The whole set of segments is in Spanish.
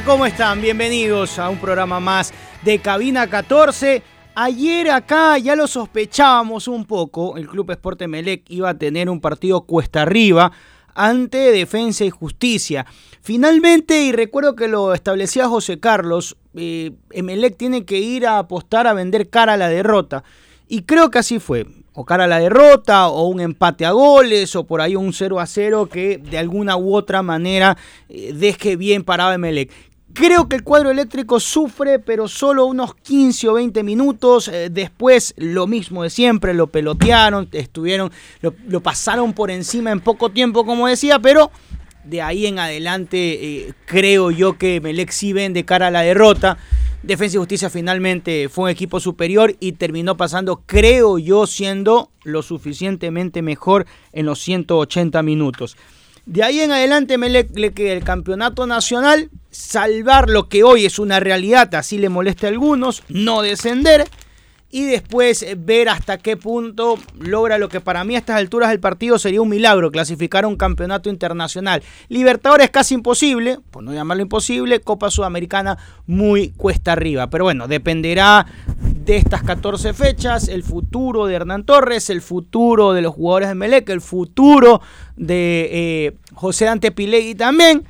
¿cómo están? Bienvenidos a un programa más de Cabina 14. Ayer acá ya lo sospechábamos un poco, el Club Esporte Melec iba a tener un partido cuesta arriba ante Defensa y Justicia. Finalmente, y recuerdo que lo establecía José Carlos, eh, Emelec tiene que ir a apostar a vender cara a la derrota. Y creo que así fue. O cara a la derrota, o un empate a goles, o por ahí un 0 a 0 que de alguna u otra manera eh, deje bien parado Emelec. Creo que el cuadro eléctrico sufre, pero solo unos 15 o 20 minutos. eh, después, lo mismo de siempre, lo pelotearon, estuvieron, lo, pasaron por encima en poco tiempo, como decía, pero de ahí en adelante eh, creo yo que Melec sí vende cara a la derrota. Defensa y Justicia finalmente fue un equipo superior y terminó pasando, creo yo, siendo lo suficientemente mejor en los 180 minutos. De ahí en adelante Melec le queda el campeonato nacional, salvar lo que hoy es una realidad, así le moleste a algunos, no descender y después eh, ver hasta qué punto logra lo que para mí a estas alturas del partido sería un milagro, clasificar a un campeonato internacional. Libertadores casi imposible, por no llamarlo imposible, Copa Sudamericana muy cuesta arriba, pero bueno, dependerá de estas 14 fechas, el futuro de Hernán Torres, el futuro de los jugadores de Melec, el futuro de eh, José Dante Pilegui también.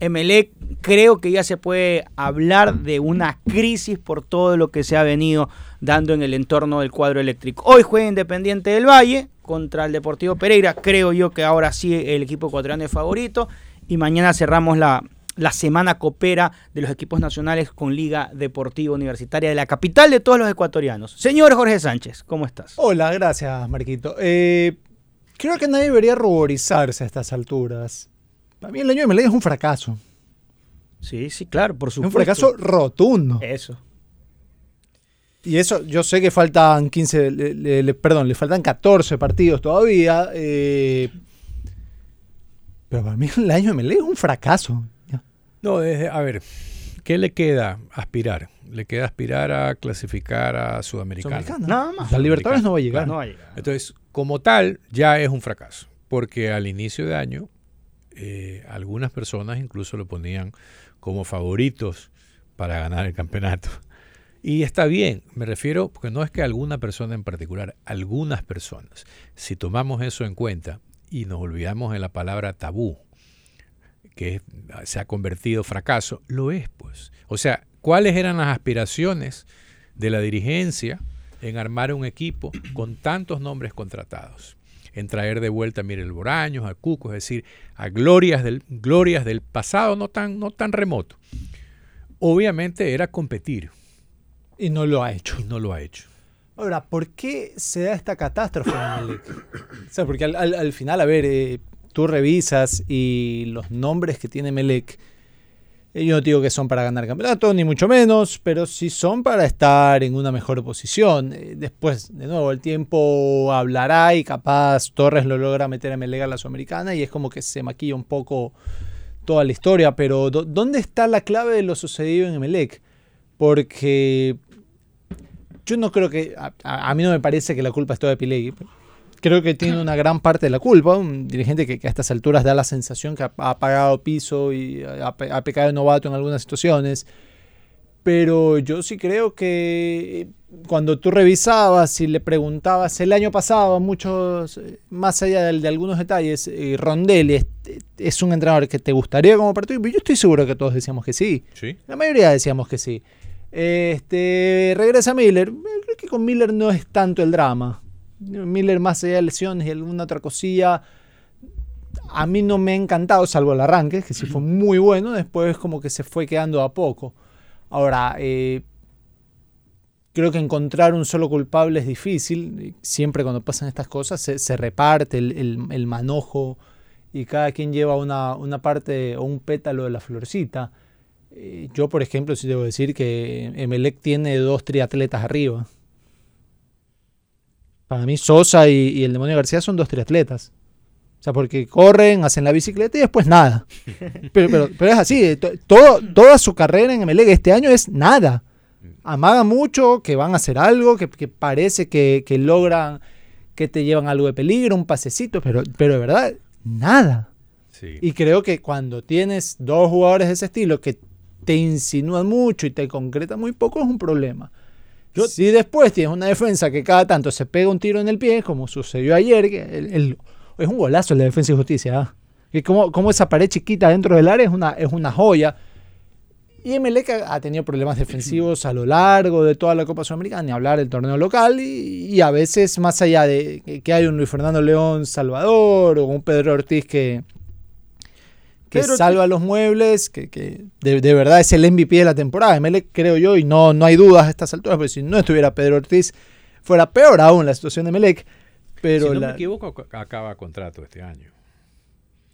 Emelec creo que ya se puede hablar de una crisis por todo lo que se ha venido dando en el entorno del cuadro eléctrico. Hoy juega Independiente del Valle contra el Deportivo Pereira. Creo yo que ahora sí el equipo ecuatoriano es favorito. Y mañana cerramos la, la semana copera de los equipos nacionales con Liga Deportiva Universitaria de la capital de todos los ecuatorianos. Señor Jorge Sánchez, ¿cómo estás? Hola, gracias, Marquito. Eh, creo que nadie debería ruborizarse a estas alturas. Para mí el año de Melec es un fracaso. Sí, sí, claro, por Es supuesto. un fracaso rotundo. Eso. Y eso, yo sé que faltan 15, le- le- le- perdón, le faltan 14 partidos todavía. eh, pero para mí el año de Melec es un fracaso. No, desde, a ver, ¿qué le queda aspirar? Le queda aspirar a clasificar a Sudamericana. Sudamericana. Nada más. La Libertadores no va a llegar. No va a llegar. Entonces, como tal, ya es un fracaso, porque al inicio de año eh, algunas personas incluso lo ponían como favoritos para ganar el campeonato. Y está bien, me refiero, porque no es que alguna persona en particular, algunas personas, si tomamos eso en cuenta y nos olvidamos de la palabra tabú, que se ha convertido fracaso, lo es pues. O sea, ¿cuáles eran las aspiraciones de la dirigencia en armar un equipo con tantos nombres contratados, en traer de vuelta a Mirel Boraños, a Cuco, es decir, a glorias del, glorias del pasado no tan, no tan remoto. Obviamente era competir Y no lo ha hecho. y no lo ha hecho. Ahora, ¿por qué se da esta catástrofe en Emelec? O sea, porque al, al- al final, a ver, eh, tú revisas y los nombres que tiene Melec, yo no digo que son para ganar campeonato, ni mucho menos, pero sí son para estar en una mejor posición. Eh, después, de nuevo, el tiempo hablará y capaz Torres lo logra meter a Melec a la Sudamericana y es como que se maquilla un poco toda la historia, pero ¿dó- ¿dónde está la clave de lo sucedido en Emelec? Porque yo no creo que. A mí no me parece que la culpa es toda de Pilegui. Creo que tiene una gran parte de la culpa. Un dirigente que, que a estas alturas da la sensación que ha, ha pagado piso y ha, pe- ha pecado de novato en algunas situaciones. Pero yo sí creo que cuando tú revisabas y le preguntabas el año pasado, muchos, eh, más allá de, algunos detalles, eh, Rondelli es, es un entrenador que te gustaría como partido. Yo estoy seguro que todos decíamos que sí. ¿Sí? La mayoría decíamos que sí. Este, regresa Miller. Eh, Creo que con Miller no es tanto el drama. Miller más allá de lesiones y alguna otra cosilla. A mí no me ha encantado, salvo el arranque, que sí fue muy bueno. Después como que se fue quedando a poco. Ahora, eh, creo que encontrar un solo culpable es difícil. Siempre cuando pasan estas cosas se, se reparte el, el- el manojo y cada quien lleva una, una parte o un pétalo de la florcita. Eh, Yo, por ejemplo, sí debo decir que Emelec tiene dos triatletas arriba. Para mí, Sosa y, y el demonio García son dos triatletas. O sea, porque corren, hacen la bicicleta y después nada. Pero, pero, pero es así. eh, todo, toda su carrera en Emelec este año es nada. Amaga mucho, que van a hacer algo, que, que parece que, que logran, que te llevan algo de peligro, un pasecito, pero, pero de verdad, nada. Sí. Y creo que cuando tienes dos jugadores de ese estilo que te insinúan mucho y te concretan muy poco, es un problema. Si después tienes una defensa que cada tanto se pega un tiro en el pie, como sucedió ayer, que es un golazo de Defensa y Justicia. ¿ah? Que como, como esa pared chiquita dentro del área es una, es una joya. Y Emelec ha tenido problemas defensivos a lo largo de toda la Copa Sudamericana, ni hablar del torneo local, y, y a veces más allá de que hay un Luis Fernando León Salvador o un Pedro Ortiz que, que salva los muebles, que, que de, de verdad es el MVP de la temporada. Emelec creo yo, y no, no hay dudas a estas alturas, porque si no estuviera Pedro Ortiz, fuera peor aún la situación de Emelec. Pero si no la- me equivoco, ac- acaba contrato este año.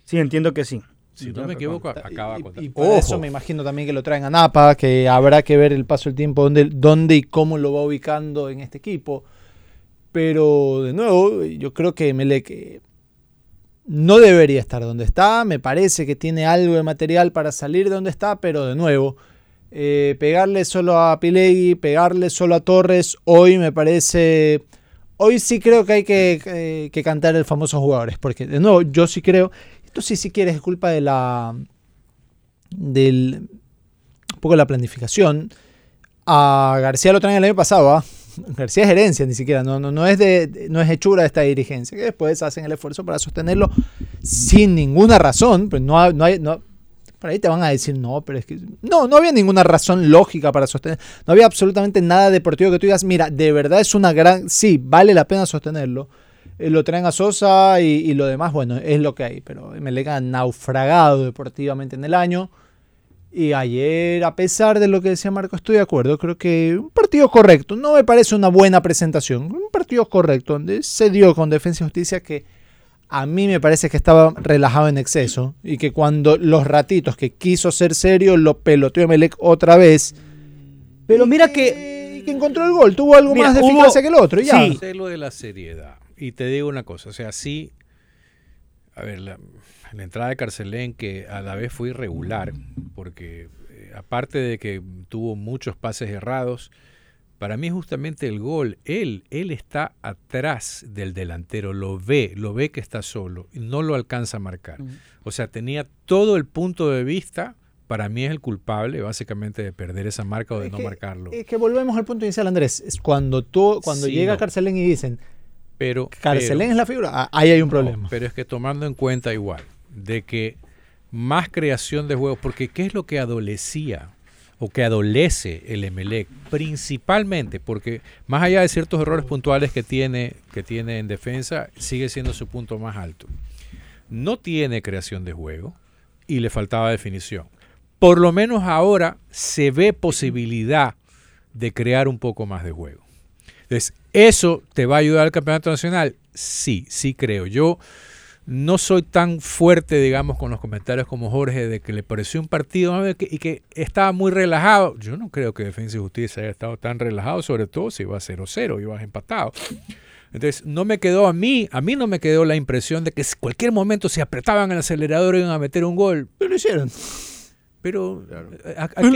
Sí, entiendo que sí. Si no me equivoco, Y- acaba contrato. y por eso me imagino también que lo traen a Napa, que habrá que ver el paso del tiempo, dónde, dónde y cómo lo va ubicando en este equipo. Pero de nuevo, yo creo que Melec eh, no debería estar donde está. Me parece que tiene algo de material para salir de donde está, pero de nuevo, eh, pegarle solo a Pilegui, pegarle solo a Torres, hoy me parece. Hoy sí creo que hay que, eh, cantar el famoso jugadores, porque de nuevo, yo sí creo. Esto sí, si quieres, es culpa de la. del. un poco de la planificación. A García lo traen el año pasado, ¿ah? Es herencia, ni siquiera, no, no, no, es de, no es hechura de esta dirigencia, que después hacen el esfuerzo para sostenerlo sin ninguna razón, pues no, no hay, no, por ahí te van a decir, no, pero es que, no, no había ninguna razón lógica para sostener, no había absolutamente nada deportivo que tú digas, mira, de verdad es una gran, sí, vale la pena sostenerlo, Eh, lo traen a Sosa y, y lo demás, bueno, es lo que hay, pero Melec ha naufragado deportivamente en el año. Y ayer, a pesar de lo que decía Marco, estoy de acuerdo. Creo que un partido correcto. No me parece una buena presentación. Un partido correcto, donde se dio con Defensa y Justicia que a mí me parece que estaba relajado en exceso. Y que cuando los ratitos que quiso ser serio, lo peloteó Melec otra vez. Pero Y mira que. y que encontró el gol. Tuvo algo Mira, más de hubo- eficacia que el otro. y ya. Sí. Sé lo de la seriedad. Y te digo una cosa, o sea, sí, a ver, la, la entrada de Carcelén, que a la vez fue irregular, porque eh, aparte de que tuvo muchos pases errados, para mí justamente el gol, él, él está atrás del delantero, lo ve, lo ve que está solo, y no lo alcanza a marcar. O sea, tenía todo el punto de vista, para mí es el culpable básicamente de perder esa marca o de Es no que- marcarlo. Es que volvemos al punto inicial, Andrés. Es cuando tú, cuando Sí, llega no. Carcelén y dicen, Pero, Carcelén pero- es la figura, ah, ahí hay un No, problema. pero es que tomando en cuenta igual de que más creación de juegos, porque ¿qué es lo que adolecía o que adolece el Emelec, principalmente porque más allá de ciertos errores puntuales que tiene, que tiene en defensa, sigue siendo su punto más alto. No tiene creación de juego y le faltaba definición. Por lo menos ahora se ve posibilidad de crear un poco más de juego. Entonces, ¿eso te va a ayudar al campeonato nacional? Sí, sí creo. Yo no soy tan fuerte, digamos, con los comentarios como Jorge de que le pareció un partido a y que estaba muy relajado. Yo no creo que Defensa y Justicia haya estado tan relajado, sobre todo si iba 0-0, ibas empatado. Entonces, no me quedó a mí, a mí no me quedó la impresión de que en cualquier momento se apretaban el acelerador y iban a meter un gol. Pero lo hicieron. Pero, ¿a, a- a No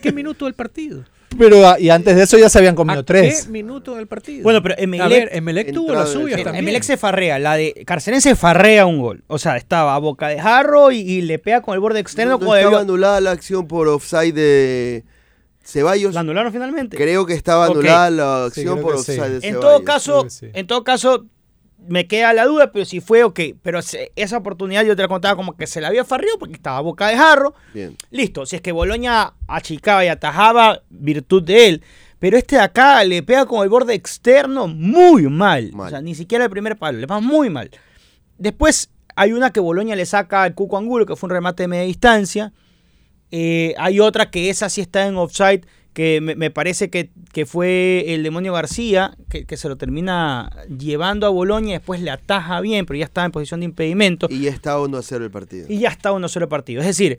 qué, a minuto del partido? Pero, ah, y antes de eso ya se habían comido ¿A tres. qué minuto del partido? Bueno, pero a Emelec- ver, Emelec tuvo en el suyas segundo. también. Emelec se farrea, la de Carcerense farrea un gol. O sea, estaba a boca de jarro y, y le pega con el borde externo. No, no como estaba debió- anulada la acción por offside de Ceballos. ¿La anularon finalmente? Creo que estaba anulada la acción por sí. offside de en Ceballos. todo caso, sí. en todo caso, me queda la duda, pero si fue ok. Pero se- esa oportunidad yo te la contaba como que se la había farreado porque estaba boca de jarro. Bien. Listo, si es que Boloña achicaba y atajaba, virtud de él. Pero este de acá le pega con el borde externo muy mal. Mal. O sea, ni siquiera el primer palo, le pega muy mal. Después hay una que Boloña le saca al Cuco Angulo, que fue un remate de media distancia. Eh, hay otra que esa sí está en offside, que me, me parece que, que fue el demonio García, que, que se lo termina llevando a Boloña y después le ataja bien, pero ya estaba en posición de impedimento Y ya estaba 1 a 0 el partido. y ya está uno solo partido. Es decir,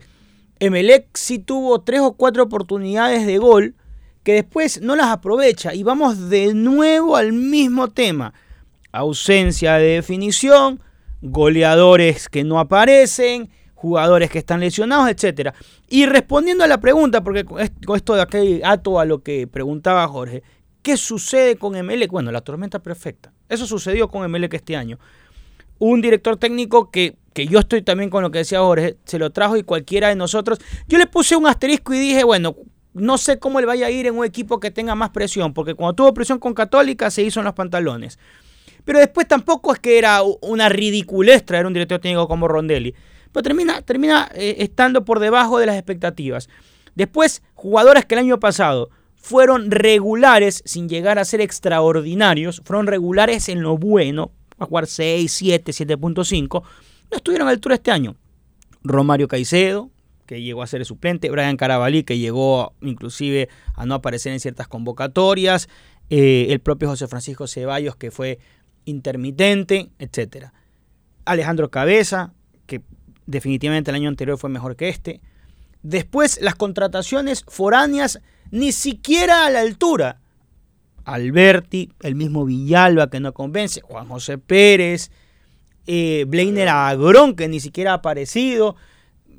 Emelec sí tuvo tres o cuatro oportunidades de gol que después no las aprovecha. Y vamos de nuevo al mismo tema. Ausencia de definición, goleadores que no aparecen, jugadores que están lesionados, etcétera. Y respondiendo a la pregunta, porque con est- con esto de aquí ato a lo que preguntaba Jorge, ¿qué sucede con Emelec? Bueno, la tormenta perfecta. Eso sucedió con Emelec este año un director técnico que, que yo estoy también con lo que decía Jorge, se lo trajo y cualquiera de nosotros. Yo le puse un asterisco y dije, bueno, no sé cómo le vaya a ir en un equipo que tenga más presión, porque cuando tuvo presión con Católica se hizo en los pantalones. Pero después tampoco es que era una ridiculez traer un director técnico como Rondelli. Pero termina, termina eh, estando por debajo de las expectativas. Después, jugadores que el año pasado fueron regulares sin llegar a ser extraordinarios, fueron regulares en lo bueno, a jugar 6, 7, 7.5, no estuvieron a altura este año. Romario Caicedo, que llegó a ser el suplente, Brian Carabalí, que llegó inclusive a no aparecer en ciertas convocatorias, eh, el propio José Francisco Ceballos, que fue intermitente, etcétera. Alejandro Cabeza, que definitivamente el año anterior fue mejor que este. Después, las contrataciones foráneas, ni siquiera a la altura. Alberti, el mismo Villalba que no convence, Juan José Pérez, eh, Blainer Agrón que ni siquiera ha aparecido.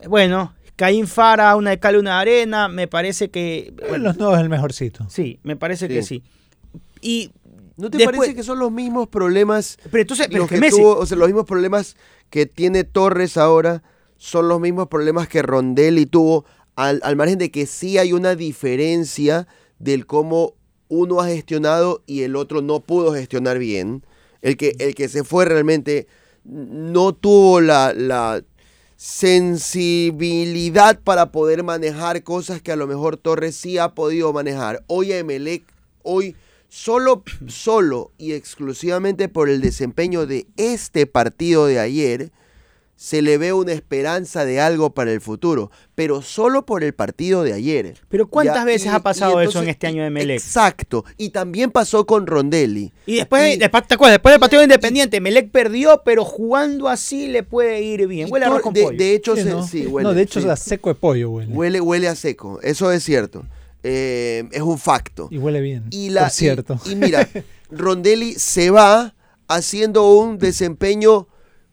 Bueno, Caín Fara, una de cal, una de arena, me parece que... Bueno, los nuevos es el mejorcito. sí, me parece que sí. Y ¿No te después- parece que son los mismos problemas Pero entonces, pero los es que que Messi- tuvo, o sea, los mismos problemas que tiene Torres ahora son los mismos problemas que Rondelli tuvo, al, al margen de que sí hay una diferencia del cómo uno ha gestionado y el otro no pudo gestionar bien. El que, el que se fue realmente no tuvo la, la sensibilidad para poder manejar cosas que a lo mejor Torres sí ha podido manejar. Hoy Emelec, hoy solo, solo y exclusivamente por el desempeño de este partido de ayer, se le ve una esperanza de algo para el futuro, pero solo por el partido de ayer. Pero ¿cuántas veces y- ha pasado eso en este año de Melec? Exacto, y también pasó con Rondelli. Y después, Y- después, ¿te acuerdas? Después del partido de Independiente, Melec perdió, pero jugando así le puede ir bien. Huele a arroz con de, pollo. de hecho, Sí, se- ¿no? sí, huele, no, de hecho, sí. a seco de pollo huele. huele, huele a seco, eso es cierto. Eh, es un facto. Y huele bien. Y la, por cierto. Y, y mira, Rondelli se va haciendo un desempeño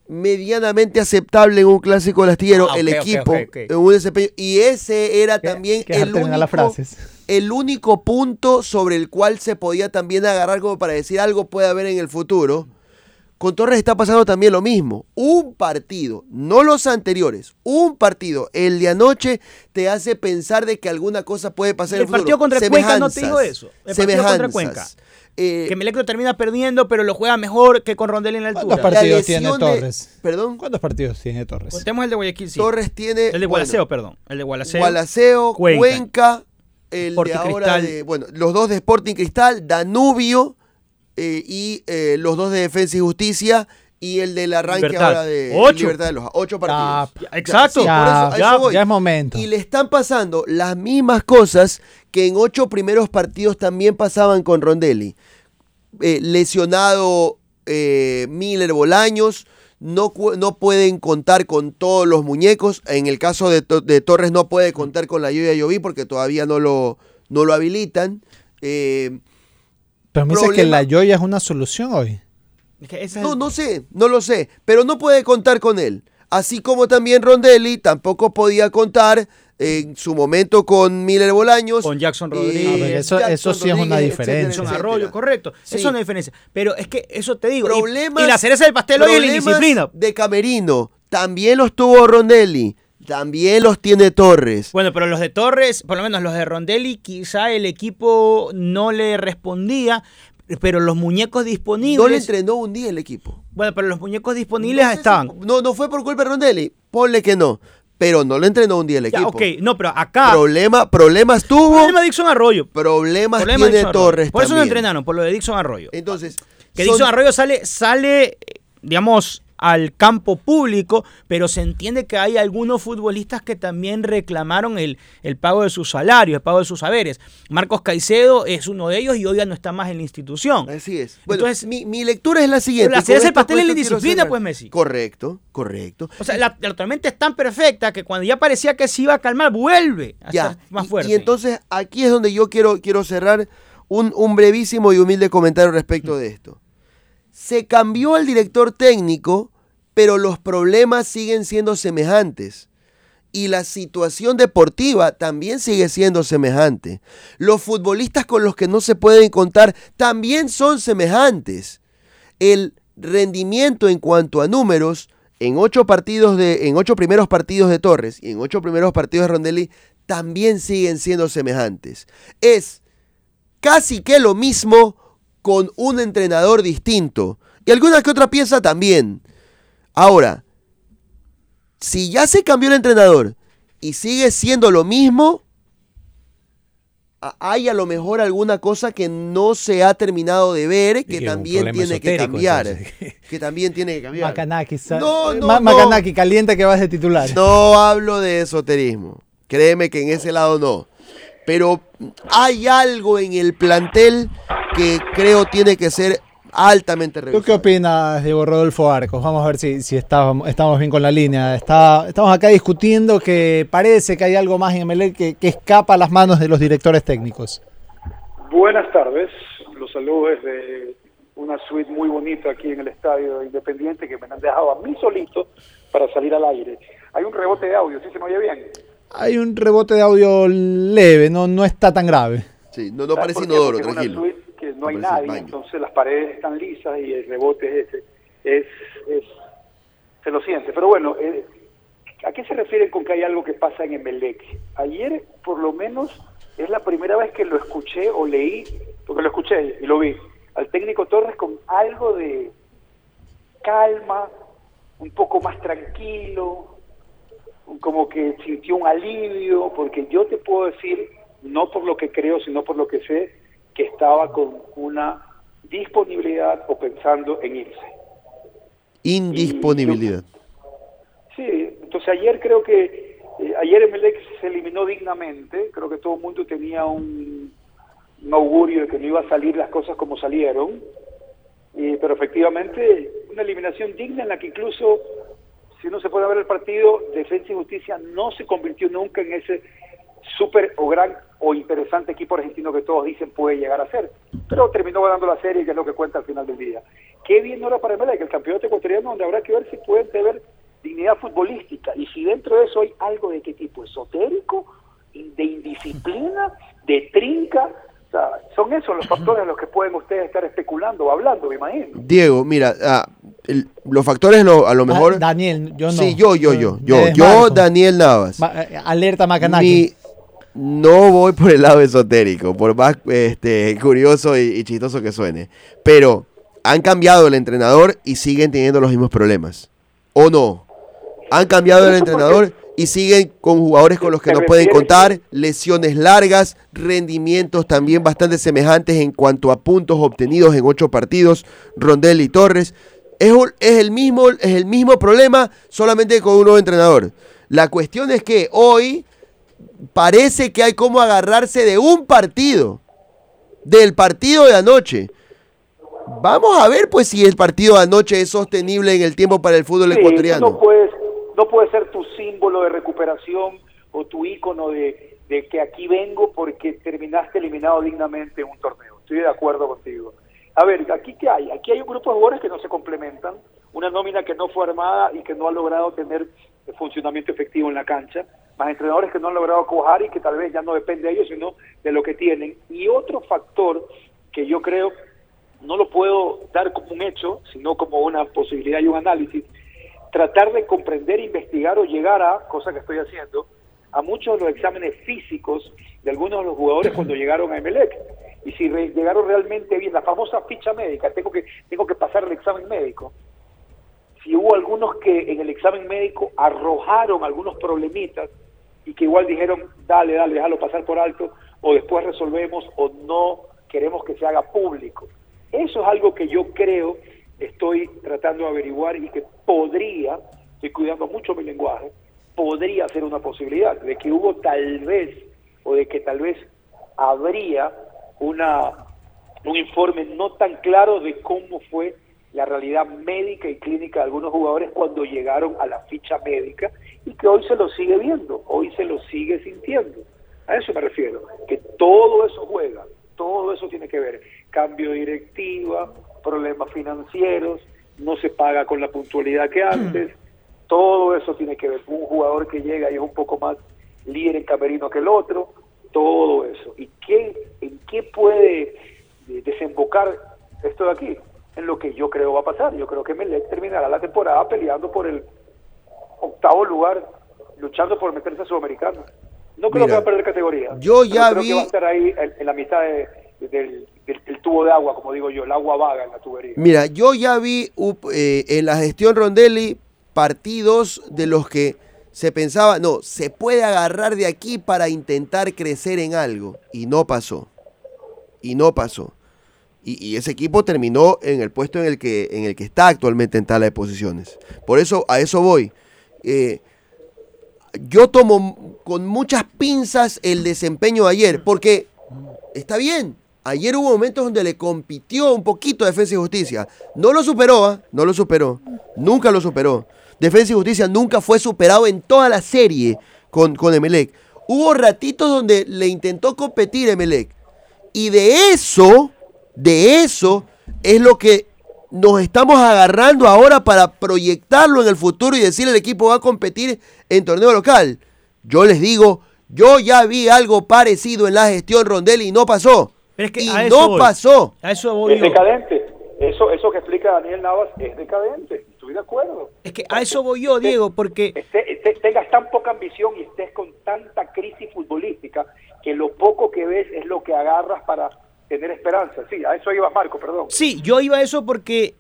medianamente aceptable en un clásico del astillero, Ah, el equipo, en un desempeño, y ese era también el las único, frases. el único punto sobre el cual se podía también agarrar como para decir algo puede haber en el futuro, con Torres está pasando también lo mismo. Un partido, no los anteriores, un partido, el de anoche, te hace pensar de que alguna cosa puede pasar en El el futuro. partido contra Cuenca no te digo Semejanzas, eso. El partido contra semejanzas. Cuenca. Eh, Que Melec lo termina perdiendo, pero lo juega mejor que con Rondelli en la ¿Cuántos altura. la partidos tiene de- Torres? Perdón, ¿Cuántos partidos tiene Torres? Contemos el de Guayaquil, sí. Torres tiene. el de bueno, Gualaceo, perdón. El de Gualaceo. Gualaceo, Cuenca. Cuenca, el Sporting de ahora Cristal. de, bueno, los dos de Sporting Cristal, Danubio eh, y eh, los dos de Defensa y Justicia y el del arranque Libertad. ahora de Ocho. Libertad de los ocho partidos. Ya, exacto. Ya, eso, ya- eso voy. ya es momento. Y le están pasando las mismas cosas que en ocho primeros partidos también pasaban con Rondelli. Eh, lesionado eh, Miller Bolaños, no, no pueden contar con todos los muñecos. En el caso de, de Torres no puede contar con la lluvia Lloví porque todavía no lo, no lo habilitan. Eh, Pero me dices que la Joya es una solución hoy. Es que ese es no, el- no sé, no lo sé, pero no puede contar con él. Así como también Rondelli tampoco podía contar en su momento con Miller Bolaños. Con Jackson Rodríguez. Eso- eso sí es una diferencia. Jackson Arroyo, correcto. Sí. Eso es una diferencia. Pero es que eso te digo. y- Problemas, y, la cereza del pastel hoy es la indisciplina. de Camerino. También los tuvo Rondelli. También los tiene Torres. Bueno, pero los de Torres, por lo menos los de Rondelli, quizá el equipo no le respondía, pero los muñecos disponibles. No le entrenó un día el equipo. bueno, pero los muñecos disponibles No sé si- estaban. no, no fue por culpa de Rondelli. Ponle que no. Pero no le entrenó un día el Ya, equipo. ok, no, pero acá. Problema, problemas tuvo. Problema Dixon Arroyo. Problemas Problema tiene Dixon Arroyo. Torres. Por eso no entrenaron, por lo de Dixon Arroyo. Entonces, Que son- Dixon Arroyo sale, sale, digamos, al campo público, pero se entiende que hay algunos futbolistas que también reclamaron el, el pago de sus salarios, el pago de sus saberes. Marcos Caicedo es uno de ellos y hoy ya no está más en la institución. Así es. Bueno, Entonces- mi, mi lectura es la siguiente. la y cereza del esto- pastel es la indisciplina, pues, Messi. Correcto, correcto. O sea, la, la tormenta es tan perfecta que cuando ya parecía que se iba a calmar, vuelve a Ya. estar más Y- fuerte. Y, entonces aquí es donde yo quiero, quiero cerrar un, un brevísimo y humilde comentario respecto de esto. Se cambió el director técnico, pero los problemas siguen siendo semejantes. Y la situación deportiva también sigue siendo semejante. Los futbolistas con los que no se pueden contar también son semejantes. El rendimiento en cuanto a números en ocho partidos de, en ocho primeros partidos de Torres y en ocho primeros partidos de Rondelli también siguen siendo semejantes. Es casi que lo mismo con un entrenador distinto. Y alguna que otra pieza también. Ahora, si ya se cambió el entrenador y sigue siendo lo mismo, hay a lo mejor alguna cosa que no se ha terminado de ver, que también tiene que cambiar. Que también tiene que cambiar. Macanaki, No, no, Ma- no. Macanaki, calienta que vas de titular. No hablo de esoterismo. Créeme que en ese lado no. Pero hay algo en el plantel que creo tiene que ser altamente ¿Tú qué revisado. opinas, Diego Rodolfo Arcos? Vamos a ver si, si estábamos, estamos bien con la línea. Está, estamos acá discutiendo que parece que hay algo más en MLE que, que escapa a las manos de los directores técnicos. Buenas tardes, los saludo desde una suite muy bonita aquí en el Estadio Independiente que me han dejado a mí solito para salir al aire. Hay un rebote de audio, ¿sí se me oye bien? Hay un rebote de audio leve, no, no está tan grave. Sí, no, no ¿Sabes parece inodoro, tranquilo. Suite no hay nadie, entonces las paredes están lisas y el rebote es. Es, es, se lo siente. Pero bueno, eh, ¿a qué se refieren con que hay algo que pasa en Emelec? Ayer, por lo menos, es la primera vez que lo escuché o leí, porque lo escuché y lo vi, al técnico Torres con algo de calma, un poco más tranquilo, como que sintió un alivio, porque yo te puedo decir, no por lo que creo, sino por lo que sé, que estaba con una disponibilidad o pensando en irse. Indisponibilidad. Sí, entonces ayer creo que, eh, ayer Emelec se eliminó dignamente, creo que todo el mundo tenía un, un augurio de que no iba a salir las cosas como salieron, y- pero efectivamente una eliminación digna en la que incluso, si uno se puede ver el partido, Defensa y Justicia no se convirtió nunca en ese súper o gran o interesante equipo argentino que todos dicen puede llegar a ser, pero terminó ganando la serie, que es lo que cuenta al final del día. Qué bien ahora para Emelec, el campeonato ecuatoriano, donde habrá que ver si pueden tener dignidad futbolística y si dentro de eso hay algo de qué tipo, esotérico, de indisciplina, de trinca, o sea, son esos los factores en los que pueden ustedes estar especulando o hablando, me imagino. Diego, mira, ah, el- los factores no, a lo mejor... Da- Daniel, yo no. Sí, yo, yo, yo, Me yo, yo. Daniel Navas. Ma- eh, alerta Macanaki. No voy por el lado esotérico, por más este, curioso y, y chistoso que suene. Pero han cambiado el entrenador y siguen teniendo los mismos problemas. ¿O no? Han cambiado el entrenador y siguen con jugadores con los que ¿Te no pueden contar, lesiones largas, rendimientos también bastante semejantes en cuanto a puntos obtenidos en ocho partidos, Rondel y Torres. Es, es el mismo, es el mismo problema, solamente con un nuevo entrenador. La cuestión es que hoy parece que hay como agarrarse de un partido, del partido de anoche. Vamos a ver pues si el partido de anoche es sostenible en el tiempo para el fútbol Sí, ecuatoriano. No puedes, no puede ser tu símbolo de recuperación o tu ícono de, de que aquí vengo porque terminaste eliminado dignamente en un torneo. Estoy de acuerdo contigo. A ver, ¿aquí qué hay? Aquí hay un grupo de jugadores que no se complementan, una nómina que no fue armada y que no ha logrado tener funcionamiento efectivo en la cancha, más entrenadores que no han logrado cojar y que tal vez ya no depende de ellos, sino de lo que tienen. Y otro factor que yo creo no lo puedo dar como un hecho, sino como una posibilidad y un análisis, tratar de comprender, investigar o llegar a, cosa que estoy haciendo, a muchos de los exámenes físicos de algunos de los jugadores cuando llegaron a Emelec. Y si llegaron realmente bien, la famosa ficha médica, tengo que, tengo que pasar el examen médico. Si hubo algunos que en el examen médico arrojaron algunos problemitas y que igual dijeron, dale, dale, déjalo pasar por alto, o después resolvemos, o no queremos que se haga público. Eso es algo que yo creo, estoy tratando de averiguar y que podría, estoy cuidando mucho mi lenguaje, podría ser una posibilidad de que hubo tal vez, o de que tal vez habría una, un informe no tan claro de cómo fue la realidad médica y clínica de algunos jugadores cuando llegaron a la ficha médica y que hoy se lo sigue viendo, hoy se lo sigue sintiendo. A eso me refiero, que todo eso juega, todo eso tiene que ver. Cambio de directiva, problemas financieros, no se paga con la puntualidad que antes, todo eso tiene que ver. Un jugador que llega y es un poco más líder en camerino que el otro, todo eso. ¿Y qué, en qué puede eh, desembocar esto de aquí? En lo que yo creo va a pasar. Yo creo que Melec terminará la temporada peleando por el octavo lugar, luchando por meterse a Sudamericano. No creo Mira, que va a perder categoría. yo ya creo vi- que va a estar ahí en, en la mitad de- del, del- del tubo de agua, como digo yo, el agua vaga en la tubería. Mira, yo ya vi eh, en la gestión Rondelli partidos de los que se pensaba, no, se puede agarrar de aquí para intentar crecer en algo. Y no pasó. Y no pasó. Y, ese equipo terminó en el puesto en el que, en el que está actualmente en tabla de posiciones. Por eso, a eso voy. Eh, yo tomo con muchas pinzas el desempeño de ayer, porque está bien. Ayer hubo momentos donde le compitió un poquito Defensa y Justicia. No lo superó, ¿ah? no lo superó. Nunca lo superó. Defensa y Justicia nunca fue superado en toda la serie con, con Emelec. Hubo ratitos donde le intentó competir Emelec. Y de eso, de eso, es lo que nos estamos agarrando ahora para proyectarlo en el futuro y decir el equipo va a competir en torneo local. Yo les digo, yo ya vi algo parecido en la gestión Rondelli y no pasó. Pero es que y a eso no voy. pasó. A eso voy Es decadente. Eso, eso que explica Daniel Navas es decadente. Estoy de acuerdo. Es que a eso voy yo, Diego, porque Esté- esté- tengas tan poca ambición y estés con tanta crisis futbolística que lo poco que ves es lo que agarras para tener esperanza. Sí, a eso iba Marco, perdón. Sí, yo iba a eso porque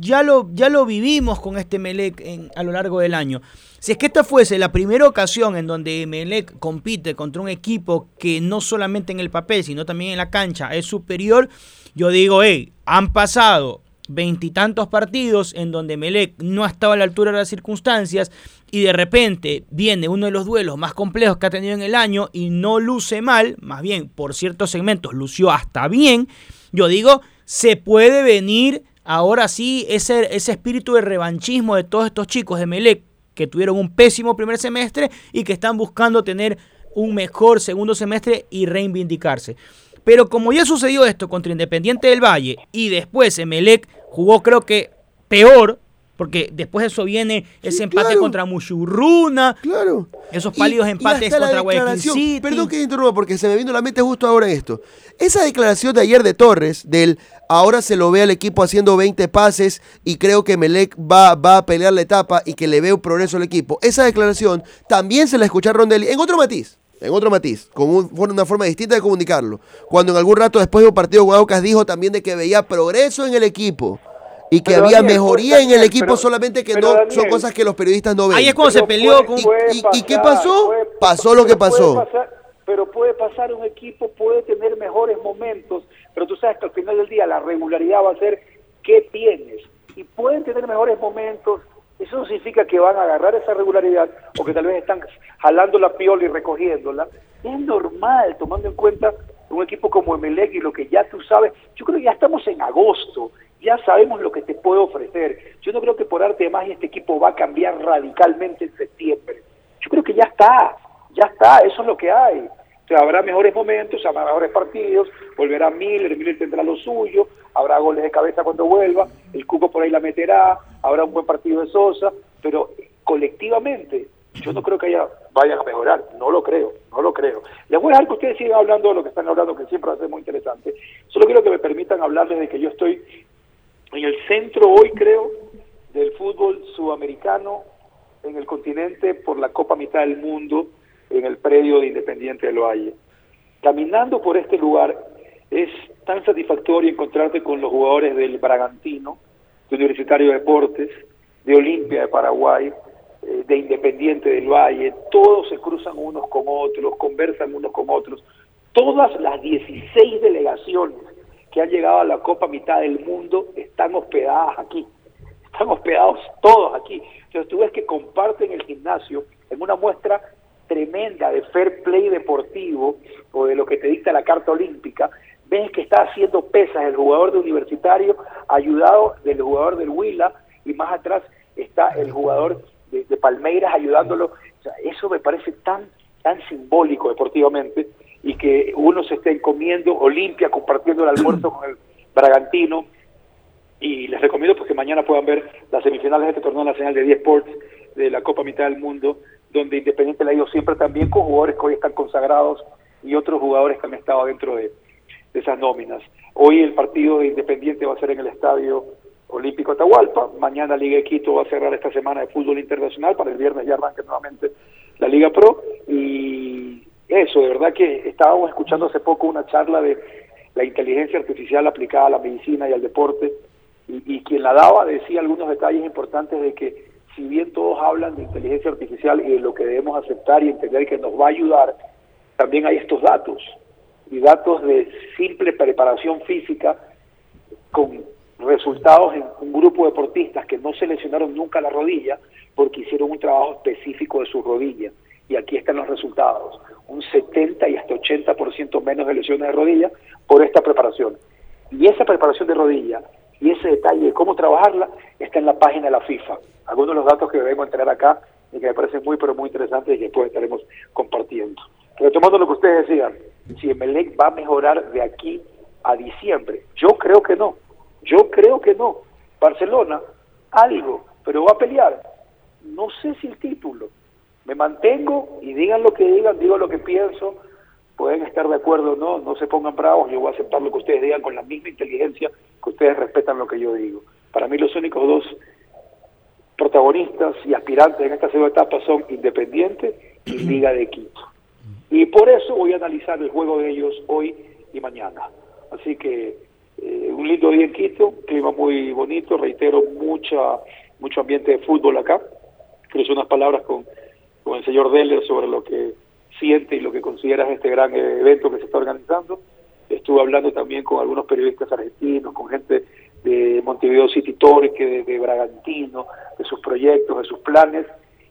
ya lo, ya lo vivimos con este Melec en- a lo largo del año. Si es que esta fuese la primera ocasión en donde Melec compite contra un equipo que no solamente en el papel, sino también en la cancha es superior, yo digo, hey, han pasado veintitantos partidos en donde Melec no ha estado a la altura de las circunstancias y de repente viene uno de los duelos más complejos que ha tenido en el año y no luce mal, más bien por ciertos segmentos lució hasta bien, yo digo, se puede venir ahora sí ese, ese espíritu de revanchismo de todos estos chicos de Melec que tuvieron un pésimo primer semestre y que están buscando tener un mejor segundo semestre y reivindicarse. Pero como ya sucedió esto contra Independiente del Valle y después Emelec jugó creo que peor Porque después de eso viene ese empate claro. contra Mushurruna, Claro. esos pálidos Y- empates contra Guayaquil City. Perdón que interrumpa porque se me vino a la mente justo ahora esto. Esa declaración de ayer de Torres, del ahora se lo ve al equipo haciendo 20 pases y creo que Melec va, va a pelear la etapa y que le ve un progreso al equipo. Esa declaración también se la escuché a Rondelli en otro matiz. En otro matiz, con un- una forma distinta de comunicarlo. Cuando en algún rato después de un partido con Aucas dijo también de que veía progreso en el equipo y que Pero había Daniel, mejoría pues, en el equipo, pero- solamente que no Daniel, son cosas que los periodistas no ven. Ahí es cuando se Pero peleó puede- con... puede ¿Y- y qué pasar, pasó? puede- Pasó lo que puede pasó. pasar- pero puede pasar un equipo, puede tener mejores momentos, pero tú sabes que al final del día la regularidad va a ser qué tienes. Y pueden tener mejores momentos, eso no significa que van a agarrar esa regularidad o que tal vez están jalando la piola y recogiéndola. Es normal, tomando en cuenta un equipo como Emelec y lo que ya tú sabes. Yo creo que ya estamos en agosto, ya sabemos lo que te puede ofrecer. Yo no creo que por arte de magia este equipo va a cambiar radicalmente en septiembre. Yo creo que ya está, ya está, eso es lo que hay. O sea, habrá mejores momentos, habrá mejores partidos, volverá Miller, Miller tendrá lo suyo, habrá goles de cabeza cuando vuelva, el Cuco por ahí la meterá, habrá un buen partido de Sosa, pero colectivamente yo no creo que haya, vayan a mejorar, no lo creo, no lo creo. Les voy a dejar que ustedes sigan hablando de lo que están hablando, que siempre ser muy interesante. Solo quiero que me permitan hablarles de que yo estoy en el centro hoy, creo, del fútbol sudamericano en el continente por la Copa Mitad del Mundo en el predio de Independiente del Valle. Caminando por este lugar es tan satisfactorio encontrarte con los jugadores del Bragantino, de Universitario de Deportes, de Olimpia de Paraguay, eh, de Independiente del Valle, todos se cruzan unos con otros, conversan unos con otros. Todas las 16 delegaciones que han llegado a la Copa Mitad del Mundo están hospedadas aquí están hospedados todos aquí. Entonces tú ves que comparten el gimnasio en una muestra tremenda de fair play deportivo o de lo que te dicta la Carta Olímpica. Ves que está haciendo pesas el jugador de Universitario, ayudado del jugador del Huila, y más atrás está el jugador de, Palmeiras ayudándolo. O sea, eso me parece tan, tan simbólico deportivamente y que uno se esté comiendo Olimpia compartiendo el almuerzo con el Bragantino, y les recomiendo pues que mañana puedan ver las semifinales de este torneo nacional de 10 Sports de la Copa Mitad del Mundo, donde Independiente le ha ido siempre también con jugadores que hoy están consagrados y otros jugadores que han estado dentro de, de esas nóminas. Hoy el partido de Independiente va a ser en el Estadio Olímpico Atahualpa, mañana Liga de Quito va a cerrar esta semana de fútbol internacional, para el viernes ya arranca nuevamente la Liga Pro. Y eso, de verdad que estábamos escuchando hace poco una charla de la inteligencia artificial aplicada a la medicina y al deporte. Y, y quien la daba decía algunos detalles importantes de que si bien todos hablan de inteligencia artificial y de lo que debemos aceptar y entender que nos va a ayudar, también hay estos datos y datos de simple preparación física con resultados en un grupo de deportistas que no se lesionaron nunca la rodilla porque hicieron un trabajo específico de su rodilla. Y aquí están los resultados. Un 70 y hasta 80% menos de lesiones de rodilla por esta preparación. Y esa preparación de rodilla y ese detalle de cómo trabajarla está en la página de la FIFA. Algunos de los datos que debemos tener acá y que me parecen muy, pero muy interesantes y que después estaremos compartiendo. Retomando lo que ustedes decían, si Emelec va a mejorar de aquí a diciembre, yo creo que no. Yo creo que no. Barcelona, algo, pero va a pelear. No sé si el título. Me mantengo y digan lo que digan, digo lo que pienso. Pueden estar de acuerdo o no, no se pongan bravos. Yo voy a aceptar lo que ustedes digan con la misma inteligencia que ustedes respetan lo que yo digo. Para mí, los únicos dos protagonistas y aspirantes en esta segunda etapa son Independiente y Liga de Quito. Y por eso voy a analizar el juego de ellos hoy y mañana. Así que eh, un lindo día en Quito, clima muy bonito, reitero, mucha mucho ambiente de fútbol acá. Cruzo unas palabras con, con el señor Deller sobre lo que siente y lo que consideras este gran evento que se está organizando. Estuve hablando también con algunos periodistas argentinos, con gente de Montevideo City Torque, de, de Bragantino, de sus proyectos, de sus planes,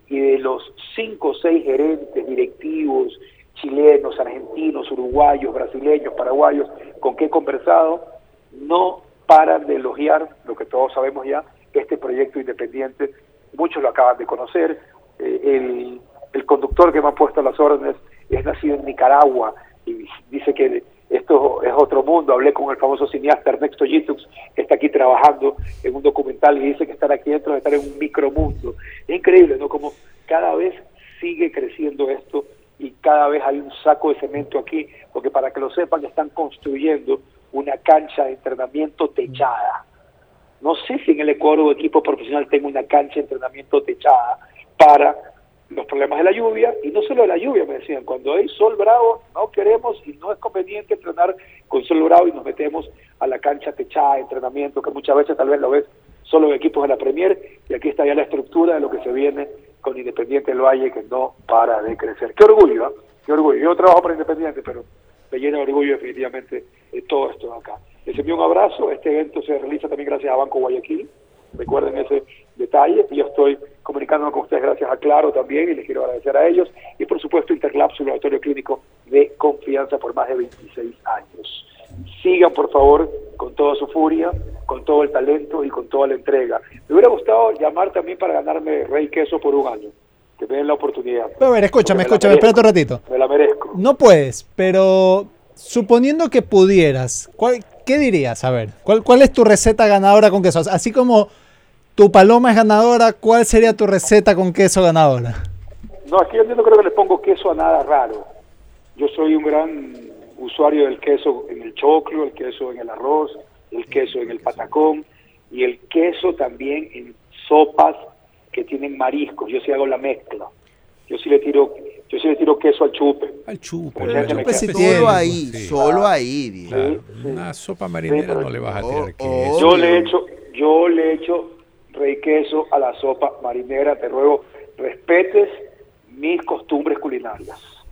y de los cinco o seis gerentes, directivos, chilenos, argentinos, uruguayos, brasileños, paraguayos, con que he conversado, no paran de elogiar, lo que todos sabemos ya, este proyecto independiente. Muchos lo acaban de conocer. Eh, el, conductor que me ha puesto las órdenes es nacido en Nicaragua y dice que esto es otro mundo. Hablé con el famoso cineasta Ernesto Gitux, que está aquí trabajando en un documental y dice que estar aquí dentro es en un micromundo. Es increíble, ¿no? Como cada vez sigue creciendo esto y cada vez hay un saco de cemento aquí, porque para que lo sepan, están construyendo una cancha de entrenamiento techada. No sé si en el Ecuador o equipo profesional tenga una cancha de entrenamiento techada para los problemas de la lluvia, y no solo de la lluvia, me decían, cuando hay sol bravo no queremos y no es conveniente entrenar con sol bravo y nos metemos a la cancha techada de entrenamiento, que muchas veces tal vez lo ves solo en equipos de la Premier, y aquí está ya la estructura de lo que se viene con Independiente del Valle, que no para de crecer. Qué orgullo, ¿eh? qué orgullo. Yo trabajo para Independiente, pero me llena de orgullo definitivamente de todo esto acá. Les envío un abrazo, este evento se realiza también gracias a Banco Guayaquil, recuerden ese detalle, yo estoy comunicándome con ustedes gracias a Claro también, y les quiero agradecer a ellos, y por supuesto Interlab, su laboratorio clínico de confianza por más de 26 años. Sigan, por favor, con toda su furia, con todo el talento y con toda la entrega. Me hubiera gustado llamar también para ganarme Rey Queso por un año, que me den la oportunidad. Pero a ver, escúchame, me escúchame, espérate un ratito. Me la merezco. No puedes, pero suponiendo que pudieras, ¿cuál- ¿qué dirías? A ver, ¿cuál, ¿cuál es tu receta ganadora con queso? Así como tu paloma es ganadora, ¿cuál sería tu receta con queso ganadora? No, es que yo no creo que le pongo queso a nada raro. Yo soy un gran usuario del queso en el choclo, el queso en el arroz, el queso en el patacón y el queso también en sopas que tienen mariscos. Yo sí hago la mezcla. Yo sí le tiro, yo sí le tiro queso al chupe. Al chupe. Pero al el chupe tiene, Solo ahí, sí. solo ahí. Diego. Claro, sí. Una sopa marinera no le vas a tirar oh. queso. Yo le echo, yo le echo rey queso a la sopa marinera. Te ruego, respetes mis costumbres culinarias.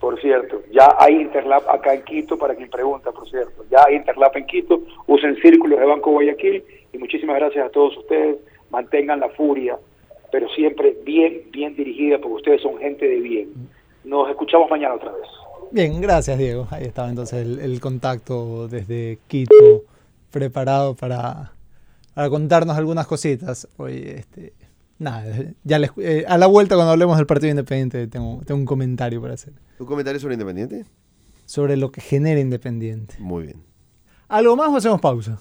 Por cierto, ya hay Interlap acá en Quito, para quien pregunta, por cierto. Ya hay Interlap en Quito, usen círculos de Banco Guayaquil y muchísimas gracias a todos ustedes. Mantengan la furia, pero siempre bien, bien dirigida, porque ustedes son gente de bien. Nos escuchamos mañana otra vez. Bien, gracias Diego. Ahí estaba entonces el, contacto desde Quito, preparado para, para contarnos algunas cositas. Oye, este, nada, ya les- eh, a la vuelta cuando hablemos del Partido Independiente tengo, tengo un comentario para hacer ¿Un comentario sobre Independiente? sobre lo que genera Independiente. Muy bien. ¿Algo más o hacemos pausa?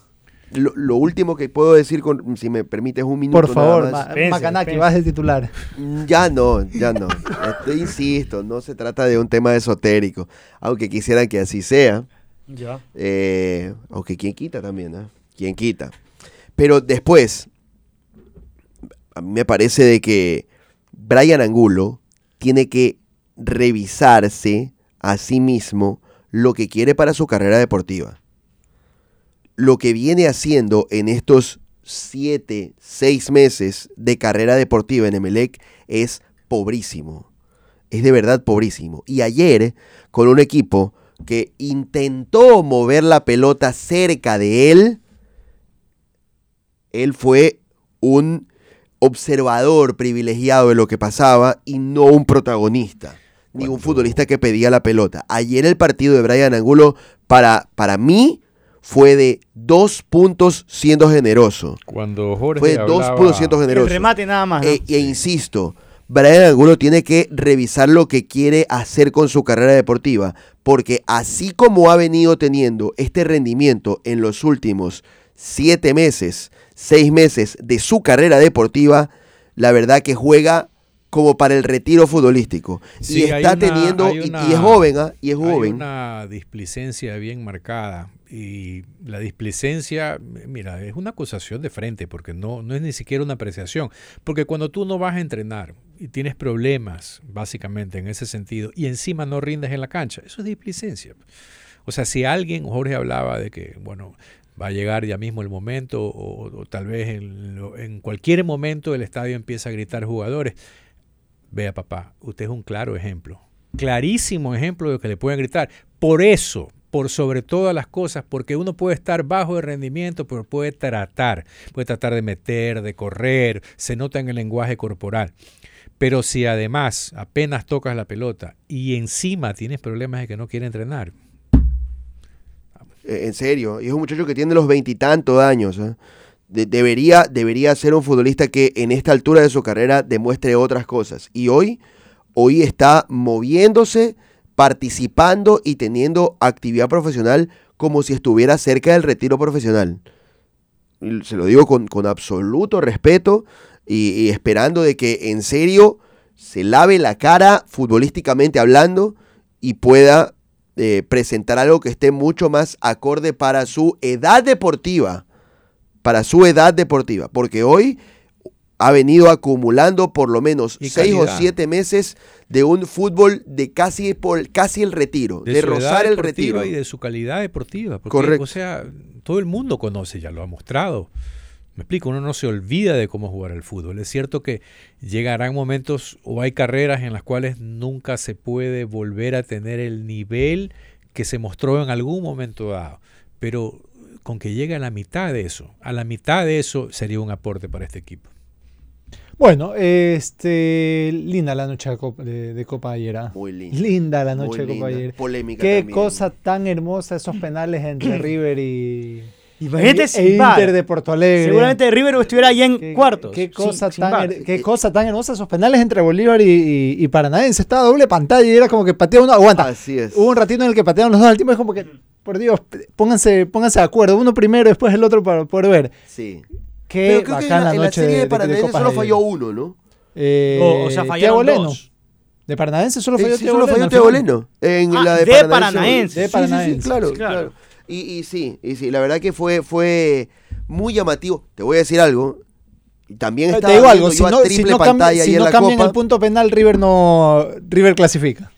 Lo, lo último que puedo decir, con, si me permites un minuto Por favor, nada más. Ma- Pense, Macanaki, pense. vas de titular. Mm, Ya no, ya no. Este, insisto, no se trata de un tema esotérico, aunque quisieran que así sea. Ya. Eh, aunque quien quita también, ¿ah? Quien quita. Pero después, a mí me parece de que Brian Angulo tiene que revisarse a sí mismo lo que quiere para su carrera deportiva. Lo que viene haciendo en estos siete, seis meses de carrera deportiva en Emelec es pobrísimo. Es de verdad pobrísimo. Y ayer, con un equipo que intentó mover la pelota cerca de él, él fue un observador privilegiado de lo que pasaba y no un protagonista, ni un Cuando- futbolista que pedía la pelota. Ayer el partido de Brian Angulo, para, para mí, fue de dos puntos siendo generoso. Cuando Jorge Fue dos hablaba- puntos siendo El generoso. remate nada más. ¿no? Eh, e insisto, Brian Angulo tiene que revisar lo que quiere hacer con su carrera deportiva, porque así como ha venido teniendo este rendimiento en los últimos siete meses, seis meses de su carrera deportiva, la verdad que juega como para el retiro futbolístico. Sí, y hay está una- teniendo, hay y- es joven, ¿ah? y es Hay joven. una displicencia bien marcada y la displicencia, mira, es una acusación de frente porque no, no es ni siquiera una apreciación. Porque cuando tú no vas a entrenar y tienes problemas, básicamente en ese sentido, y encima no rindes en la cancha, eso es displicencia. O sea, si alguien, Jorge hablaba de que, bueno, va a llegar ya mismo el momento, o, o tal vez en, en cualquier momento el estadio empieza a gritar jugadores. Vea, papá, usted es un claro ejemplo, clarísimo ejemplo de que le pueden gritar. Por eso, por sobre todas las cosas, porque uno puede estar bajo de rendimiento, pero puede tratar, puede tratar de meter, de correr, se nota en el lenguaje corporal. Pero si además apenas tocas la pelota y encima tienes problemas de que no quiere entrenar, Eh, en serio, y es un muchacho que tiene los veintitantos años. ¿eh? De- debería, debería ser un futbolista que en esta altura de su carrera demuestre otras cosas. Y hoy, hoy está moviéndose, participando y teniendo actividad profesional como si estuviera cerca del retiro profesional. Se lo digo con, con absoluto respeto y, y esperando de que en serio se lave la cara futbolísticamente hablando y pueda eh, presentar algo que esté mucho más acorde para su edad deportiva. Para su edad deportiva. Porque hoy ha venido acumulando por lo menos Y seis o siete meses de un fútbol de casi, por, casi el retiro, de, rozar el retiro. y de su calidad deportiva. Porque, Correcto. O sea, todo el mundo conoce, ya lo ha mostrado. Me explico, uno no se olvida de cómo jugar al fútbol. Es cierto que llegarán momentos o hay carreras en las cuales nunca se puede volver a tener el nivel que se mostró en algún momento dado. Pero con que llegue a la mitad de eso, a la mitad de eso sería un aporte para este equipo. Bueno, este, linda la noche de Copa, de, de Copa ayer. ¿ah? Muy linda. Linda la Muy noche de Copa linda. ayer. Polémica Qué también. cosa tan hermosa esos penales entre River y, Imagínate e, sin e VAR. Inter de Porto Alegre. Seguramente River estuviera allá en Qué- cuartos. Qué cosa, sin tan, qué cosa tan hermosa esos penales entre Bolívar y, y, y Paranaense. Estaba doble pantalla y era como que patea uno. Aguanta. Así es. Hubo un ratito en el que patearon los dos al tiempo. Es como que, por Dios, pónganse, pónganse de acuerdo. Uno primero, después el otro para poder ver. Sí. Qué Pero creo que en bacana la, en la noche serie de, de, de- de Paranaense solo falló uno, ¿no? Eh, O- o sea, fallaron dos. De Paranaense solo falló Eh, sí, solo falló. En Ah, la de, de Paranaense. Paranaense. De Sí, sí, Paranaense. Sí, claro, Sí, claro. claro. Y, y sí, y sí, la verdad que fue, fue muy llamativo. Te voy a decir algo. y También estaba Te digo algo, si no, si triple no, si la cambian Copa. el punto penal, River no River clasifica.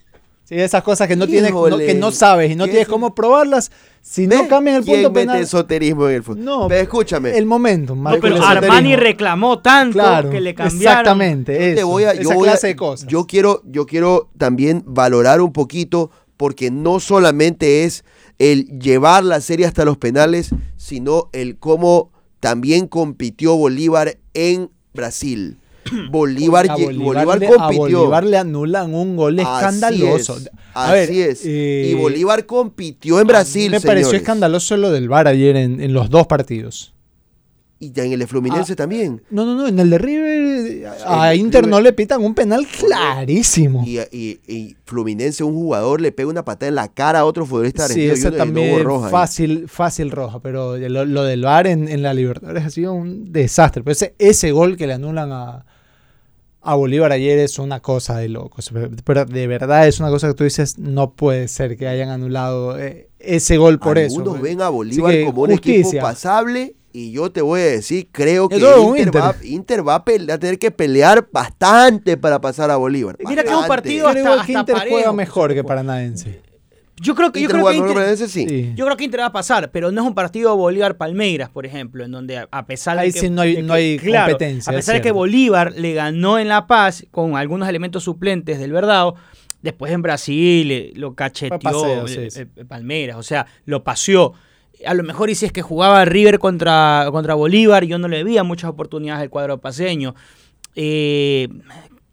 Sí, esas cosas que no tienes, no- que no sabes y no ¿Qué tienes es? cómo probarlas, si no cambian el ¿Quién punto penal. esoterismo en el fútbol? No, escúchame. El momento, No, marca pero el Armani reclamó tanto Claro, que le cambiaron. Exactamente, Yo te eso, voy a, yo esa voy a- clase de cosas. Yo quiero, yo quiero también valorar un poquito, porque no solamente es el llevar la serie hasta los penales, sino el cómo también compitió Bolívar en Brasil. Bolívar, a Bolívar, Bolívar le, a compitió. Bolívar le anulan un gol Así escandaloso. es, A ver, así es. eh, y Bolívar compitió en Brasil. me pareció señores. escandaloso lo del VAR ayer en, en los dos partidos. Y ya en el de Fluminense Ah, también. No, no, no, en el de River a el Inter no le pitan un penal clarísimo. Y, y- y Fluminense, un jugador, le pega una patada en la cara a otro futbolista Sí, argentino. y uno- no hubo también roja fácil, fácil roja, pero lo, lo del VAR en, en la Libertadores ha sido un desastre. Pero ese, ese gol que le anulan a, a Bolívar ayer es una cosa de locos. Pero de verdad es una cosa que tú dices, no puede ser que hayan anulado eh, ese gol por eso. Algunos pues. ven a Bolívar como un equipo pasable y yo te voy a decir, creo que Inter, Inter. Va, Inter va a, tener que pelear bastante para pasar a Bolívar. Mira que es un Bastante. partido Pero igual que hasta Inter parejo, juega mejor que. Paranaense. Yo creo que, yo Inter creo que Inter- sí. Sí. Yo creo que Inter va a pasar, pero no es un partido Bolívar-Palmeiras, por ejemplo, en donde a- pesar de Ahí que, sí no hay- de no hay claro, competencia, a es pesar de que. Bolívar le ganó en La Paz con algunos elementos suplentes del Verdado, después en Brasil eh, lo cacheteó Palmeiras, o sea, lo paseó. A lo mejor y es que jugaba River contra, contra Bolívar, yo no le veía muchas oportunidades al cuadro paseño. Eh,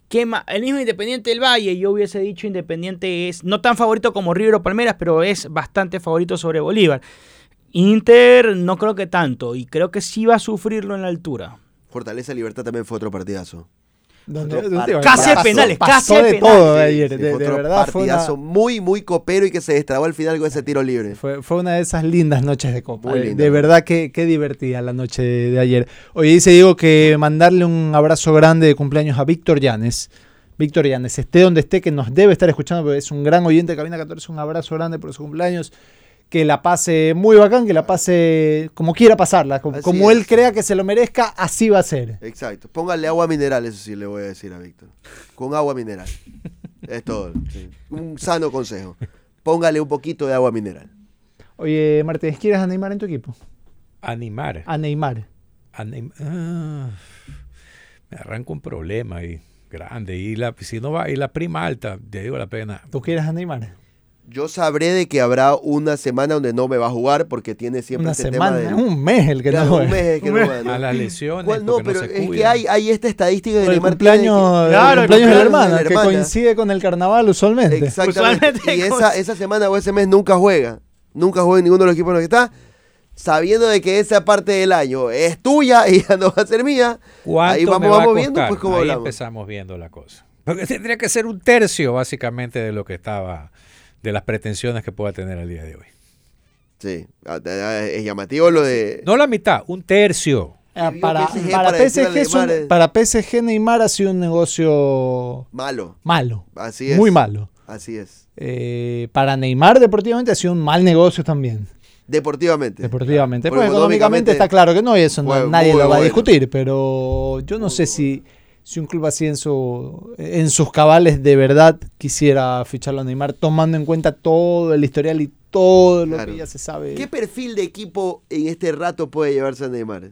¿qué ma- El mismo Independiente del Valle, yo hubiese dicho Independiente es no tan favorito como River o Palmeras, pero es bastante favorito sobre Bolívar. Inter no creo que tanto, y creo que sí va a sufrirlo en la altura. Fortaleza Libertad también fue otro partidazo. Donde- Otro donde- Casi pasó- de penales, pasó casi de de penales. todo de ayer. sí, de, fue de otro verdad fue una, partidazo muy, muy copero y que se destrabó al final con ese tiro libre. fue, fue una de esas lindas noches de copa. Muy De- linda. De verdad que qué divertida la noche de, de ayer. Oye, dice Diego que mandarle un abrazo grande de cumpleaños a Víctor Llanes. Víctor Llanes, esté donde esté, que nos debe estar escuchando, porque es un gran oyente de Cabina 14. Un abrazo grande por su cumpleaños. Que la pase muy bacán, que la pase como quiera pasarla. Como, como él crea que se lo merezca, así va a ser. Exacto. Póngale agua mineral, eso sí le voy a decir a Víctor. Con agua mineral. es todo. sí. Un sano consejo. Póngale un poquito de agua mineral. Oye, Martínez, ¿quieres a Neymar en tu equipo? Animar. A Neymar. Anim- ah, me arranco un problema ahí, grande. Y la, si no va, y la prima alta, te digo la pena. ¿Tú quieres a Neymar? Yo sabré de que habrá una semana donde no me va a jugar porque tiene siempre Una ese semana, tema de un mes el que Claro, no un juega. mes que no juega, ¿no? A las lesiones, ¿Cuál? No, pero se es que hay, hay esta estadística de el que- cumpleaños, el Claro, el cumpleaños de la hermana, de la que coincide con el carnaval usualmente. Exactamente. Usualmente Y esa, esa semana o ese mes nunca juega. Nunca juega en ninguno de los equipos en los que está. Sabiendo de que esa parte del año es tuya y ya no va a ser mía. ¿Cuánto Ahí vamos, va vamos viendo, pues cómo Ahí hablamos. empezamos viendo la cosa. Porque tendría que ser un tercio, básicamente, de lo que estaba de las pretensiones que pueda tener al día de hoy. Sí, ah, ah, es llamativo lo de... No la mitad, un tercio. Ah, para, PSG para PSG es un- Neymar, eh. para PSG Neymar ha sido un negocio Malo, malo. así es. Muy malo. Así es. Eh, para Neymar deportivamente ha sido un mal negocio también. Deportivamente. Deportivamente. Porque Pues económicamente económicamente está claro que no, y eso no- nadie lo va a discutir, pero yo no sé si, si un club así en, su, en sus cabales de verdad quisiera ficharlo a Neymar, tomando en cuenta todo el historial y todo lo Claro. que ya se sabe. ¿Qué perfil de equipo en este rato puede llevarse a Neymar?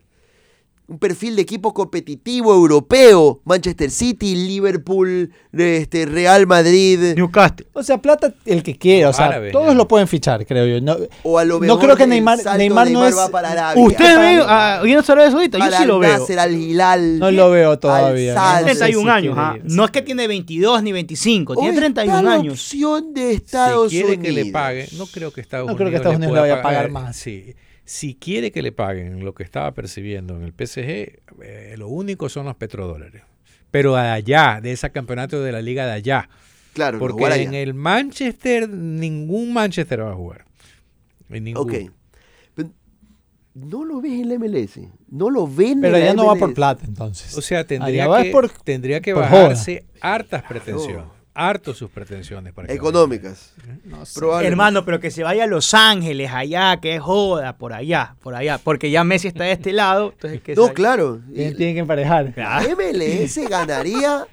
Un perfil de equipo competitivo europeo. Manchester City, Liverpool, este, Real Madrid. Newcastle. O sea, plata el que quiera, o sea, Árabes, todos ya. lo pueden fichar, creo yo. No, O a lo No mejor creo que Neymar- Neymar no es- va para Arabia. ¿Usted ve a Guinness Arabia Saudita? Yo sí lo veo. Nasser, al Hilal. no lo veo todavía. No sé 31 si años, ah. No es que tiene 22 ni 25, O tiene está 31 la años. opción de Estados si quiere Unidos. que le pague, no creo que Estados No Unidos creo que Estados le Unidos le pueda vaya a pagar pagar- más. sí. Si quiere que le paguen lo que estaba percibiendo en el PSG, eh, lo único son los petrodólares. Pero allá, de ese campeonato de la liga de allá. Claro, Porque allá. en el Manchester, ningún Manchester va a jugar. En ninguno. Ok. Pero No lo ves en la MLS. No lo ven Pero en la ya no va por plata, entonces. O sea, Allá tendría que, por- tendría que bajarse hartas pretensiones. Hartos sus pretensiones. Para Económicas. No sé. Probablemente. Hermano, pero que se vaya a Los Ángeles, allá, que es joda, por allá, por allá. Porque ya Messi está de este lado. Entonces, que No, claro. Tienen, tienen que emparejar. La MLS ganaría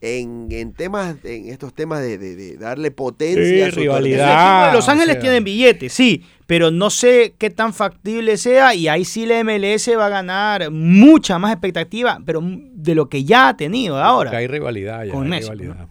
en, en temas, en estos temas de, de- de darle potencia Sí, a su rivalidad. Los o Ángeles sea. tienen billetes, sí, pero no sé qué tan factible sea y ahí sí la MLS va a ganar mucha más expectativa, pero de lo que ya ha tenido ahora. Porque hay rivalidad ya. Con hay Messi, rivalidad.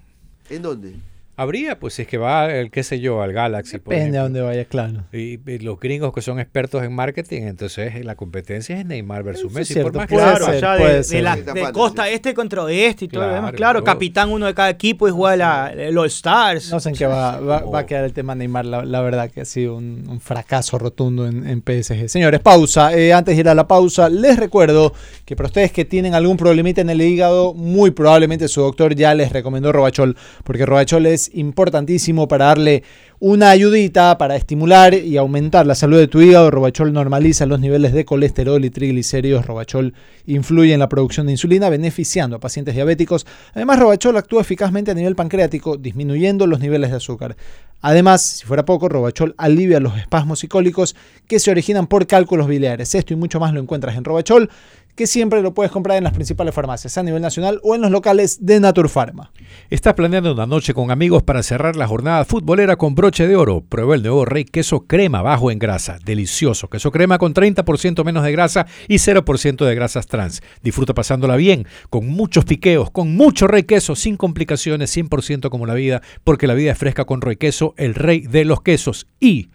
¿En dónde? Habría, pues, si es que va, el qué sé yo, al Galaxy. por Depende a ejemplo. dónde vaya, claro. Y, y los gringos que son expertos en marketing, entonces eh, la competencia es Neymar versus Eso Messi. cierto, por más Claro, ser, allá de, de la- de costa sí. este contra oeste y todo lo Claro, demás. Claro, todo. capitán uno de cada equipo y juega la, los Stars. No sé en qué va, va- va Oh. a quedar el tema Neymar. La, la verdad que ha sido un, un fracaso rotundo en, en PSG. Señores, pausa. Eh, antes de ir a la pausa, les recuerdo que para ustedes que tienen algún problemita en el hígado, muy probablemente su doctor ya les recomendó Robachol, porque Robachol es importantísimo para darle una ayudita para estimular y aumentar la salud de tu hígado. Robachol normaliza los niveles de colesterol y triglicéridos. Robachol influye en la producción de insulina, beneficiando a pacientes diabéticos. Además, Robachol actúa eficazmente a nivel pancreático, disminuyendo los niveles de azúcar. Además, si fuera poco, Robachol alivia los espasmos y cólicos que se originan por cálculos biliares. Esto y mucho más lo encuentras en Robachol, que siempre lo puedes comprar en las principales farmacias a nivel nacional o en los locales de Naturpharma. Estás planeando una noche con amigos para cerrar la jornada futbolera con broche de oro. Prueba el nuevo Rey Queso Crema bajo en grasa. Delicioso. Queso crema con 30% menos de grasa y 0% de grasas trans. Disfruta pasándola bien, con muchos piqueos, con mucho Rey Queso, sin complicaciones, 100% como la vida, porque la vida es fresca con Rey Queso, el rey de los quesos. Y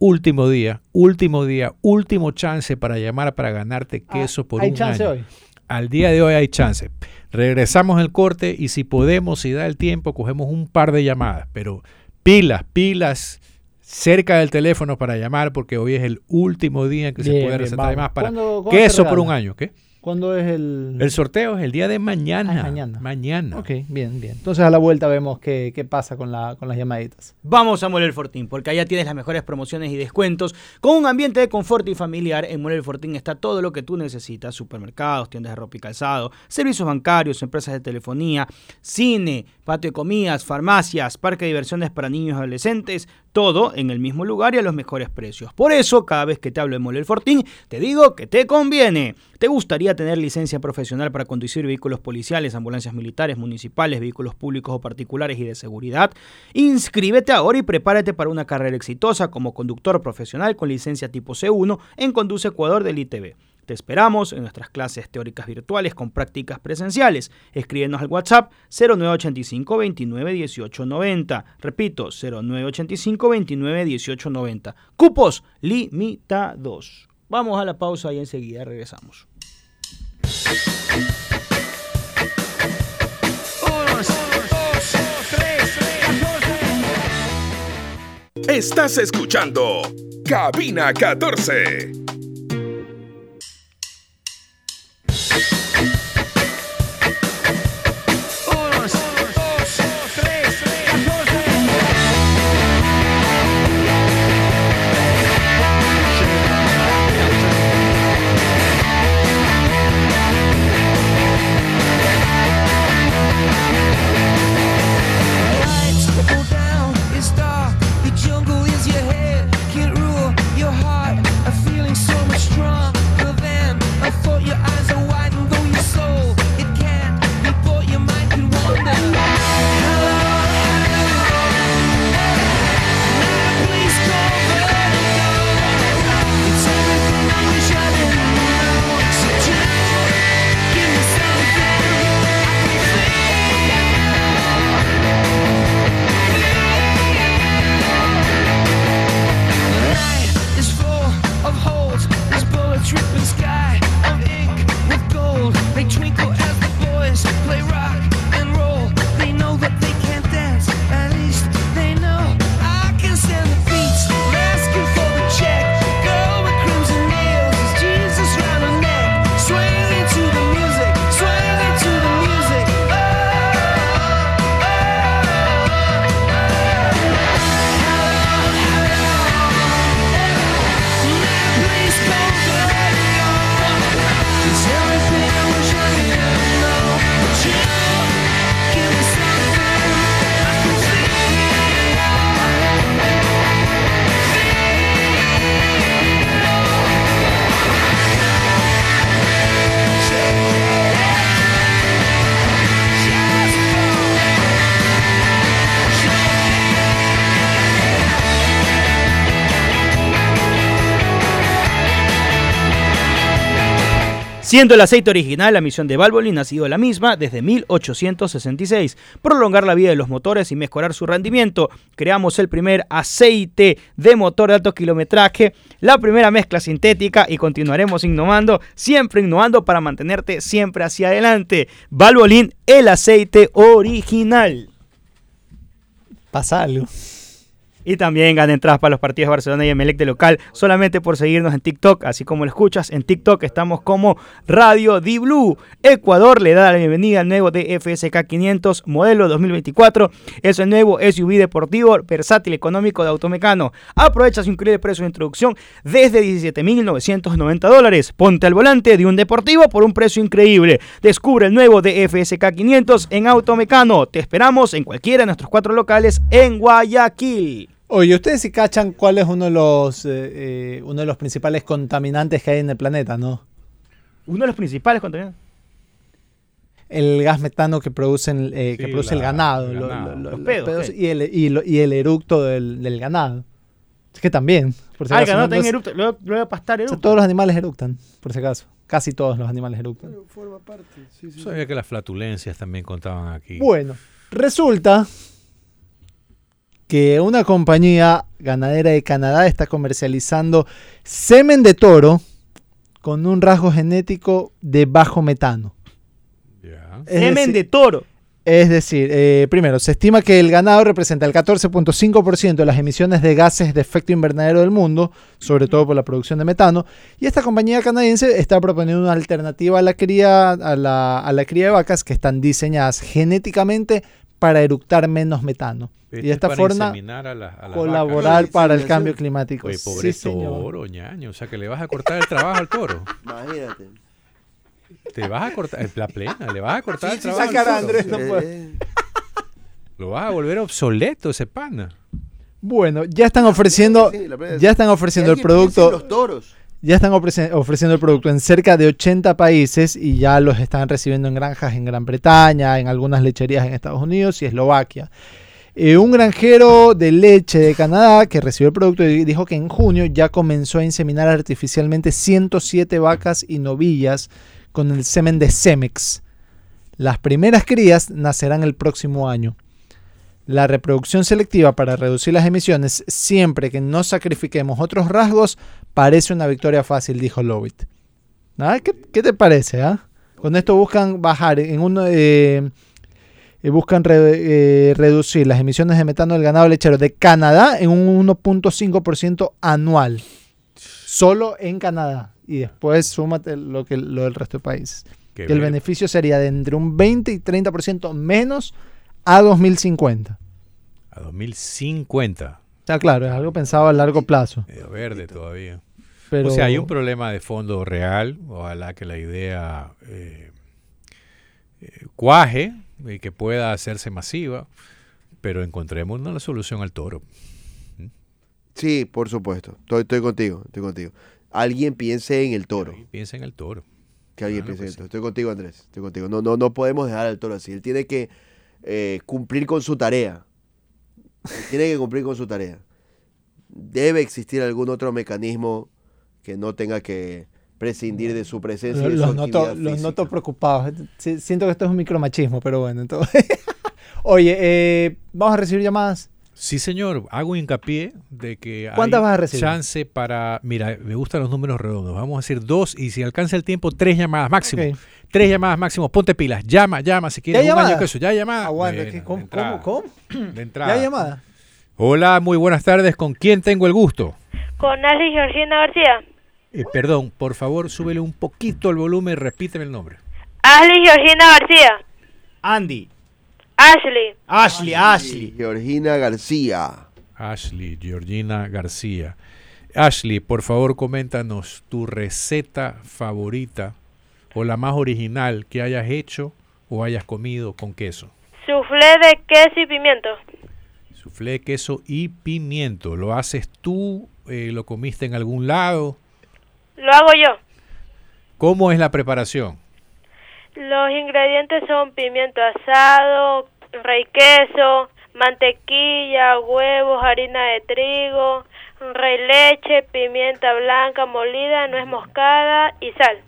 último día, último día, último chance para llamar para ganarte queso por Ah, ¿Hay un chance año. hoy? Al día de hoy hay chance. Regresamos el corte y si podemos, si da el tiempo, cogemos un par de llamadas. Pero pilas, pilas cerca del teléfono para llamar porque hoy es el último día en que se puede recetar llamadas para ¿Cuándo- cuándo queso por un año. ¿qué? ¿Cuándo es el...? El sorteo es el día de mañana. Ah, mañana. Mañana. Ok, bien, bien. Entonces a la vuelta vemos qué, qué pasa con, la, con las llamaditas. Vamos a Moler Fortín, porque allá tienes las mejores promociones y descuentos. Con un ambiente de confort y familiar, en Moler Fortín está todo lo que tú necesitas: supermercados, tiendas de ropa y calzado, servicios bancarios, empresas de telefonía, cine, patio de comidas, farmacias, parque de diversiones para niños y adolescentes. Todo en el mismo lugar y a los mejores precios. Por eso, cada vez que te hablo de Moler Fortín, te digo que te conviene. ¿Te gustaría tener licencia profesional para conducir vehículos policiales, ambulancias militares, municipales, vehículos públicos o particulares y de seguridad? Inscríbete ahora y prepárate para una carrera exitosa como conductor profesional con licencia tipo C1 en Conduce Ecuador del ITV. Te esperamos en nuestras clases teóricas virtuales con prácticas presenciales. Escríbenos al WhatsApp 0985 29 18 90. Repito, 0985 29 18 90. Cupos limitados. Vamos a la pausa y enseguida regresamos. Estás escuchando Cabina 14. Siendo el aceite original, la misión de Valvoline ha sido la misma desde 1866, prolongar la vida de los motores y mejorar su rendimiento. Creamos el primer aceite de motor de alto kilometraje, la primera mezcla sintética y continuaremos innovando, siempre innovando para mantenerte siempre hacia adelante. Valvoline, el aceite original. Pasa algo. Y también gana entradas para los partidos de Barcelona y Emelec de local solamente por seguirnos en TikTok, así como lo escuchas. En TikTok estamos como Radio Di Blue. Ecuador le da la bienvenida al nuevo DFSK 500 modelo 2024. Es el nuevo SUV deportivo versátil económico de Automecano. Aprovecha su increíble precio de introducción desde 17.990 dólares. Ponte al volante de un deportivo por un precio increíble. Descubre el nuevo DFSK 500 en Automecano. Te esperamos en cualquiera de nuestros cuatro locales en Guayaquil. Oye, ¿ustedes sí cachan cuál es uno de los eh, eh, uno de los principales contaminantes que hay en el planeta, no? Uno de los principales contaminantes. El gas metano que producen eh, que produce el ganado, el lo- ganado. lo- lo- Los los pedos, y el, y, lo- y el eructo del, del ganado. Es que también, por si Ah, el acaso, ganado ¿no? también erupta. Luego, pastar o sea, erupta. todos los animales eructan, por si acaso. Casi todos los animales eructan. Forma parte, sí, sí. Sabía que las flatulencias también contaban aquí. Bueno, resulta que una compañía ganadera de Canadá está comercializando semen de toro con un rasgo genético de bajo metano. Semen decir- de toro. Es decir, eh, primero, se estima que el ganado representa el 14.5% de las emisiones de gases de efecto invernadero del mundo, sobre todo por la producción de metano, y esta compañía canadiense está proponiendo una alternativa a la cría, a la, a la cría de vacas que están diseñadas genéticamente para eructar menos metano. Y de es esta para forma inseminar a la- a las colaborar para el Sí, cambio sí. climático. Oye, Sí, pobre señor. toro, ñaño. O sea, que le vas a cortar el trabajo al toro. Imagínate. Te vas a cortar, la plena, le vas a cortar Sí, el sí, trabajo sacar a al toro. Andrés. no puede. Lo vas a volver obsoleto ese pana. Bueno, ya están ofreciendo, ya están ofreciendo el producto. Los toros. Ya están ofreci- ofreciendo el producto en cerca de 80 países y ya los están recibiendo en granjas en Gran Bretaña, en algunas lecherías en Estados Unidos y Eslovaquia. Eh, un granjero de leche de Canadá que recibió el producto dijo que en junio ya comenzó a inseminar artificialmente 107 vacas y novillas con el semen de Cemex. Las primeras crías nacerán el próximo año. La reproducción selectiva para reducir las emisiones, siempre que no sacrifiquemos otros rasgos, parece una victoria fácil, dijo Lowitt. ¿Ah? ¿Qué, qué te parece? ah? Con esto buscan bajar en uno eh, eh, buscan re- eh, reducir las emisiones de metano del ganado lechero de Canadá en un 1.5% anual. Solo en Canadá. Y después súmate lo, que, lo del resto de países. Que el beneficio sería de entre un 20 y 30% menos a 2050. A 2050. O sea, claro, es algo pensado a largo plazo. Medio verde todavía. Pero, O sea, hay un problema de fondo real. Ojalá que la idea eh, eh, cuaje y que pueda hacerse masiva. Pero encontremos una solución al toro. Sí, por supuesto. Estoy, estoy contigo, estoy contigo. Alguien piense en el toro. Piensa en el toro. Que alguien Claro piense en el toro. Estoy contigo, Andrés. Estoy contigo. No, no, no podemos dejar al toro así. Él tiene que eh, cumplir con su tarea. Tiene que cumplir con su tarea. Debe existir algún otro mecanismo que no tenga que prescindir de su presencia. y de su los, noto, los preocupados. Sí, Siento que esto es un micromachismo, pero bueno. Entonces. Oye, eh, vamos a recibir llamadas. Sí, señor. Hago hincapié de que ¿Cuántas hay vas a recibir? chance para... Mira, me gustan los números redondos. Vamos a decir dos y si alcanza el tiempo, tres llamadas máximo. Tres llamadas máximo. Ponte pilas. Llama, llama. Si quieres ¿Ya un año llamada? que eso. Ya llamada. Aguanta, ¿cómo, cómo, cómo? De ¿Ya entrada. hay llamada? Hola, muy buenas tardes. ¿Con quién tengo el gusto? Con Ashley Georgina García. Eh, perdón, por favor, súbele un poquito el volumen y repíteme el nombre. Ashley Georgina García. Andy. Ashley. Ashley, Ashley. Georgina García. Ashley, Georgina García. Ashley, por favor, coméntanos tu receta favorita o la más original que hayas hecho o hayas comido con queso. Soufflé de queso y pimiento. Suflé de queso y pimiento. ¿Lo haces tú? Eh, ¿Lo comiste en algún lado? Lo hago yo. ¿Cómo es la preparación? Los ingredientes son pimiento asado, rey queso, mantequilla, huevos, harina de trigo, rey leche, pimienta blanca molida, nuez moscada y sal.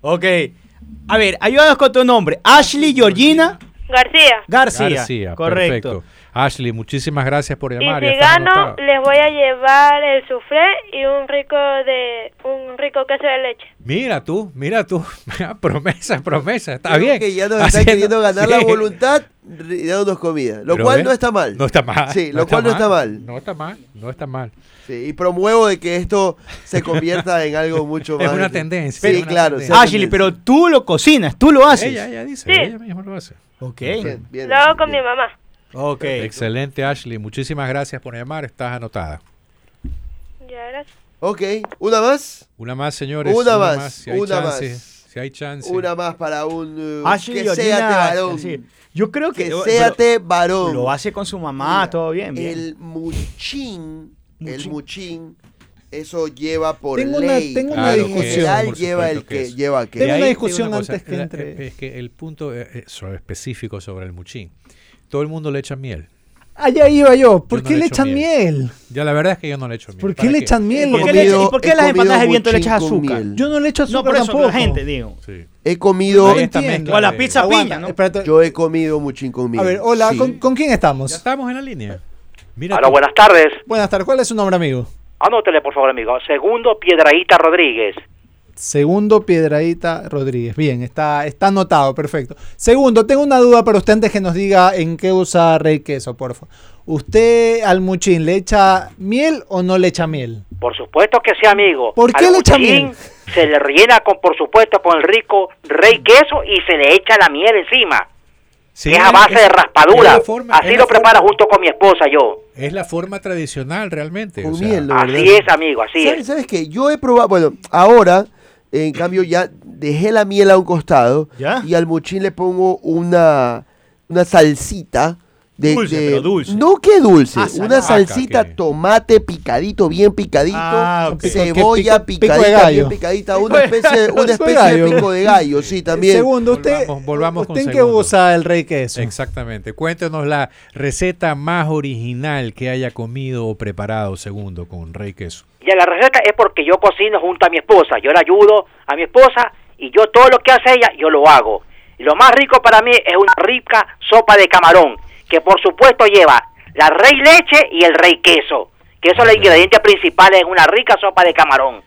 Ok. A ver, ayúdanos con tu nombre. Ashley Georgina García. García. García, Correcto. perfecto. Ashley, muchísimas gracias por Y llamar. si ya está gano, anotado. les voy a llevar el soufflé y un rico de un rico queso de leche. Mira tú, mira tú. promesa, promesa. Está Creo bien. que ya nos está Haciendo- queriendo ganar la Sí. voluntad y dándonos comida. Lo Pero cual no está mal. No está mal. Sí, lo cual no está mal. No está mal, no está mal. Sí, y promuevo de que esto se convierta en algo mucho Es más. una tendencia, Sí, es una claro. tendencia. Ashley, pero tú lo cocinas, tú lo haces. Ella, ella dice, Sí. ella misma lo hace. Ok. Bien, bien, Lo hago Ashley, con mi mamá. Ok. Excelente, Ashley. Muchísimas gracias por llamar. Estás anotada. Ya, gracias. Ok, ¿una más? Una más, señores. Una más, Si hay una chance. más. Si hay chance. Una más para un. uh, Ashley que séate varón. sí. Yo creo que, Que séate varón. lo hace con su mamá, Mira, todo bien. bien. El muchín, el Muchín. eso lleva por Tengo una- ley. tengo una Claro que es, general por lleva el que que es. lleva que. Tengo Y una discusión digo cosa, antes que entre- Es que el punto eh, eh, sobre- específico sobre el muchín. Todo el mundo le echa miel. Allá iba yo. ¿Por Yo qué no le echan miel? Ya la verdad es que yo no le echo miel. ¿Por qué ¿Para le echan miel? ¿Y por qué le y por qué las empanadas de viento le echas azúcar? miel. Yo no le echo no, azúcar por eso, tampoco. la gente, digo. Sí. He comido, O la pizza piña, ¿no? espérate. yo he comido muchín con miel. A ver, hola, Sí. ¿con, con quién Ya estamos? estamos en la línea. Mira tú. buenas tardes. Buenas tardes, ¿cuál es su nombre, amigo? Anótele, por favor, amigo. Segundo, Piedraíta Rodríguez. Segundo, Piedradita Rodríguez. Bien, está, está anotado, perfecto. Segundo, tengo una duda para usted antes que nos diga en qué usa Rey Queso, por favor. ¿Usted al muchín le echa miel o no le echa miel? Por supuesto que sí, amigo. ¿Por qué Al le echa muchín miel? Se le rellena, con, por supuesto, con el rico rey queso y se le echa la miel encima. Sí, es a base es- de raspadura. forma- Así lo preparo forma- junto con mi esposa yo. Es la forma tradicional realmente. Con o sea, miel, ¿no? Así es, amigo, así ¿Sabes, es. ¿Sabes qué? Yo he probado, bueno, ahora, en cambio, ya dejé la miel a un costado ¿Ya? y al muchín le pongo una, una salsita. De, Dulce, de- pero dulce. No que dulce, Ah, una salsita, tomate picadito, bien picadito, Ah, cebolla ¿Qué pico- pico de picadita, gallo? bien picadita, una especie, una especie de pico de gallo, sí, también. Segundo, usted, Volvamos- volvamos con ¿usted en qué usa el Rey Queso? Exactamente. Cuéntenos la receta más original que haya comido o preparado, segundo, con Rey Queso. Y la receta es porque yo cocino junto a mi esposa. Yo le ayudo a mi esposa y yo todo lo que hace ella, yo lo hago. Y lo más rico para mí es una rica sopa de camarón, que por supuesto lleva la rey leche y el rey queso, que son los ingredientes principales en una rica sopa de camarón.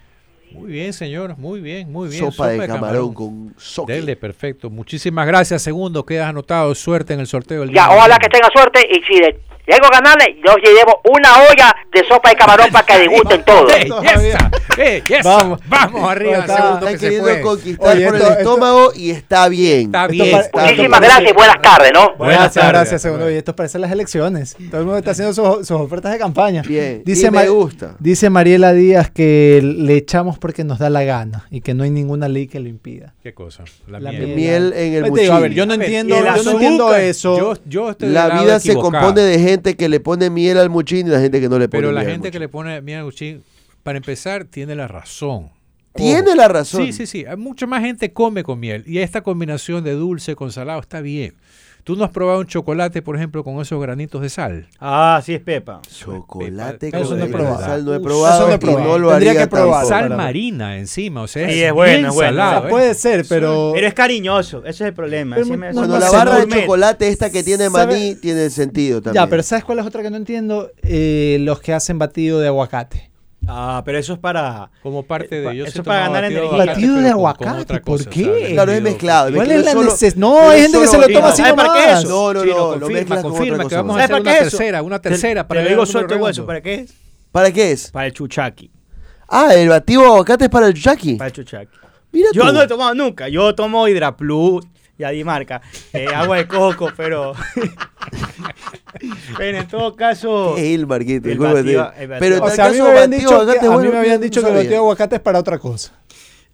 Muy bien, señor. Muy bien, muy bien. sopa, de camarón, con soque. Dele, perfecto. Muchísimas gracias, segundo. Quedas anotado. Suerte en el sorteo del Ya, día de ojalá que tenga suerte y si le llego a ganarle, yo le llevo una olla de sopa de camarón para que degusten todos. Belleza, belleza. Vamos. Vamos, arriba, Está- segundo Está que se queriendo conquistar Oye, por esto- el esto- estómago y está bien. Está Esto bien. pa- está Muchísimas bien. Gracias y buenas tardes, ¿no? Buenas Gracias, tardes, gracias, segundo. Y esto parece las elecciones. Todo el mundo está haciendo sus, sus ofertas de campaña. Bien, Dice, y me gusta. dice Mariela Díaz que le echamos porque nos da la gana y que no hay ninguna ley que lo impida. ¿Qué cosa? La, La miel. en el digo, a ver, yo no entiendo, y yo no entiendo eso. Yo, yo estoy La vida se compone de gente que le pone miel al muchín y la gente que no le pone Pero la miel al gente que le pone miel al muchín, para empezar, tiene la razón. Tiene Ojo. la razón. Sí, sí, sí. Hay Mucha más gente come con miel. Y esta combinación de dulce con salado está bien. Tú no has probado un chocolate, por ejemplo, con esos granitos de sal. Ah, sí es Pepa. Chocolate Eso con no sal no he Eso probado no he y probado. no lo Tendría haría que probar. tampoco. Sal marina encima, o sea, Sí, es, bueno, es bueno. O sea, salado. ¿eh? puede ser, pero... Pero es cariñoso, ese es el problema. Pero sí no- me- no- Cuando la barra de gourmet. chocolate esta que tiene ¿Sabe? maní tiene sentido también. Ya, pero ¿sabes cuál es otra que no entiendo? Eh, los que hacen batido de aguacate. Ah, pero eso es para... Como parte Eh, de... Yo eso he para ganar batido energía. Batido de aguacate, ¿por qué? ¿sabes? Claro, es mezclado. ¿Cuál es la necesidad? No, hay gente que se lo toma así ¿Sabes para qué eso? No, no, no, lo confirma, confirma que vamos a hacer ¿Sabes una para qué es eso? tercera, una Te- tercera te, para lo ver digo suelto hueso. ¿para qué es? ¿Para qué es? Para el chuchaqui. Ah, el batido de aguacate es para el chuchaqui. Para el chuchaqui. Mira Yo tú. no he tomado nunca. Yo tomo Hidraplus y Adimarca. eh, agua de coco, pero... pero en todo caso... Es el Marquito, El discúlpate. batido- el batido. Pero en O a mí me habían batido dicho que, a mí me habían no dicho que el batido de aguacate es para otra cosa.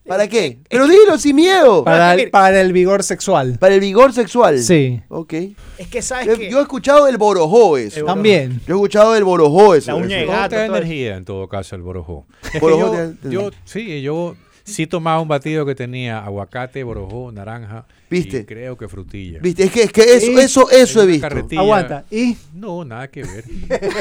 ¿Para qué? Pero dilo sin miedo. Para el, para el vigor sexual. Para el vigor sexual. Sí, Ok. Es que sabes Yo, que... yo he escuchado del borojó eso. También. Yo he escuchado del borojó eso. La uña de gato, energía en todo caso el borojó. Es que yo- sí, yo Sí tomaba un batido que tenía aguacate, borojó, naranja ¿Viste? y creo que frutilla. Viste, es que, es que eso, Y- eso, eso he visto. carretilla. Aguanta. Y No, nada que ver.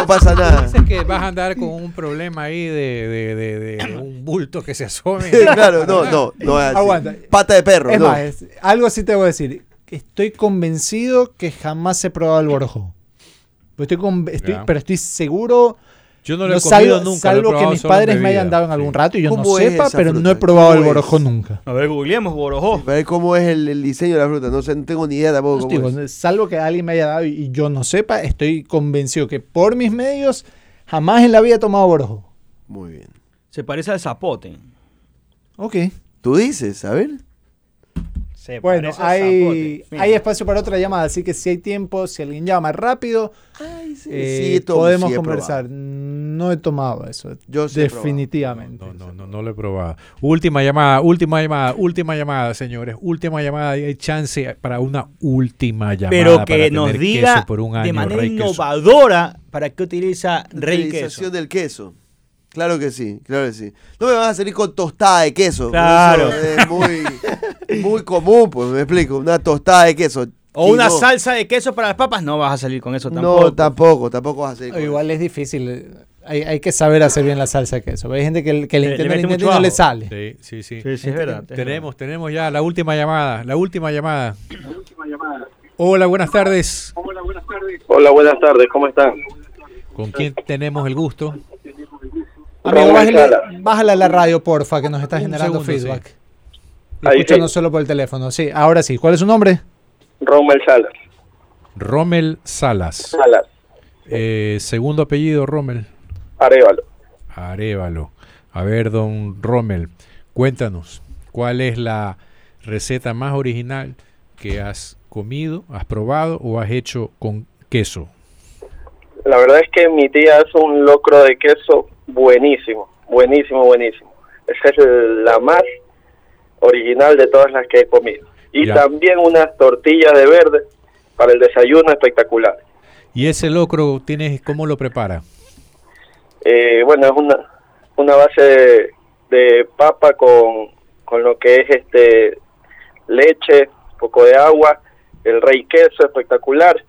No pasa nada. Dices que vas a andar con un problema ahí de, de- de- de un bulto que se asome. claro, no, no, no es así. Aguanta. Pata de perro, es no. más, es- algo sí te voy a decir. Estoy convencido que jamás he probado el borojó. Estoy pero estoy seguro. Yo no lo he no comido salvo, nunca. lo he salvo que mis padres me hayan dado en algún sí. rato y yo no ¿Cómo es sepa, pero no he probado el borojó nunca. A ver, googleemos borojó. Para ver cómo es el, el diseño de la fruta. No sé, no tengo ni idea tampoco. No cómo digo, es. salvo que alguien me haya dado y, y yo no sepa, estoy convencido que por mis medios jamás en la vida he tomado borojó. Muy bien. Se parece al zapote. Ok. Tú dices, a ver. Se Bueno, hay, hay espacio para otra llamada, así que si hay tiempo, si alguien llama rápido, Ay, sí, eh, sí, tomo, podemos sí conversar. No he tomado eso, Yo definitivamente. No, no, no, no lo he probado. Última llamada, última llamada, última llamada, señores. Última llamada. y Hay chance para una última llamada. Pero para que nos tener diga por un año, de manera Rey Queso. innovadora para qué utiliza Rey Queso. Del queso. Claro que sí, claro que sí. No me vas a salir con tostada de queso. Claro. Eso es muy, muy común, pues me explico. Una tostada de queso. O una no, salsa de queso para las papas, no vas a salir con eso tampoco. No, tampoco, tampoco vas a salir O con Igual es difícil. eh, Hay, hay que saber hacer bien la salsa de queso. Hay gente que, que le Le- le intenta, y no le sale. Sí, sí, sí. Sí, sí, es verdad. es Tenemos, tenemos ya la última llamada. La última llamada. Hola, buenas tardes. Hola, buenas tardes, ¿cómo están? ¿Con quién tenemos el gusto? Amigo, bájale, bájale a la radio, porfa, que nos está generando segundo, feedback. Y Ahí escúchanos sí. solo por el teléfono. Sí, ahora sí. ¿Cuál es su nombre? Rommel Salas. Rommel Salas. Salas, Eh, segundo apellido, Rommel. Arevalo. Arevalo. A ver, don Rommel, cuéntanos, ¿cuál es la receta más original que has comido, has probado o has hecho con queso? La verdad es que mi tía hace un locro de queso buenísimo, buenísimo, buenísimo. Esa es la más original de todas las que he comido. Y Ya. también unas tortillas de verde para el desayuno espectacular. ¿Y ese locro tienes cómo lo prepara? Eh, bueno, es una, una base de, de papa con, con lo que es este leche, poco de agua, el rey queso espectacular,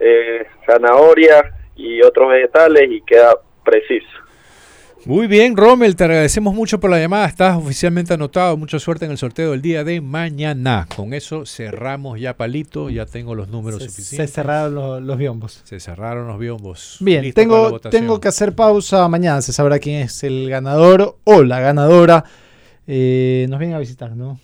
eh, zanahoria y otros vegetales y queda preciso. Muy bien, Rommel, te agradecemos mucho por la llamada. Estás oficialmente anotado. Mucha suerte en el sorteo del día de mañana. Con eso cerramos ya palito. Ya tengo los números Se, se suficientes. cerraron los, los biombos. Se cerraron los biombos. Bien, tengo, tengo que hacer pausa. Mañana se sabrá quién es el ganador o la ganadora. Eh, nos vienen a visitar, ¿no?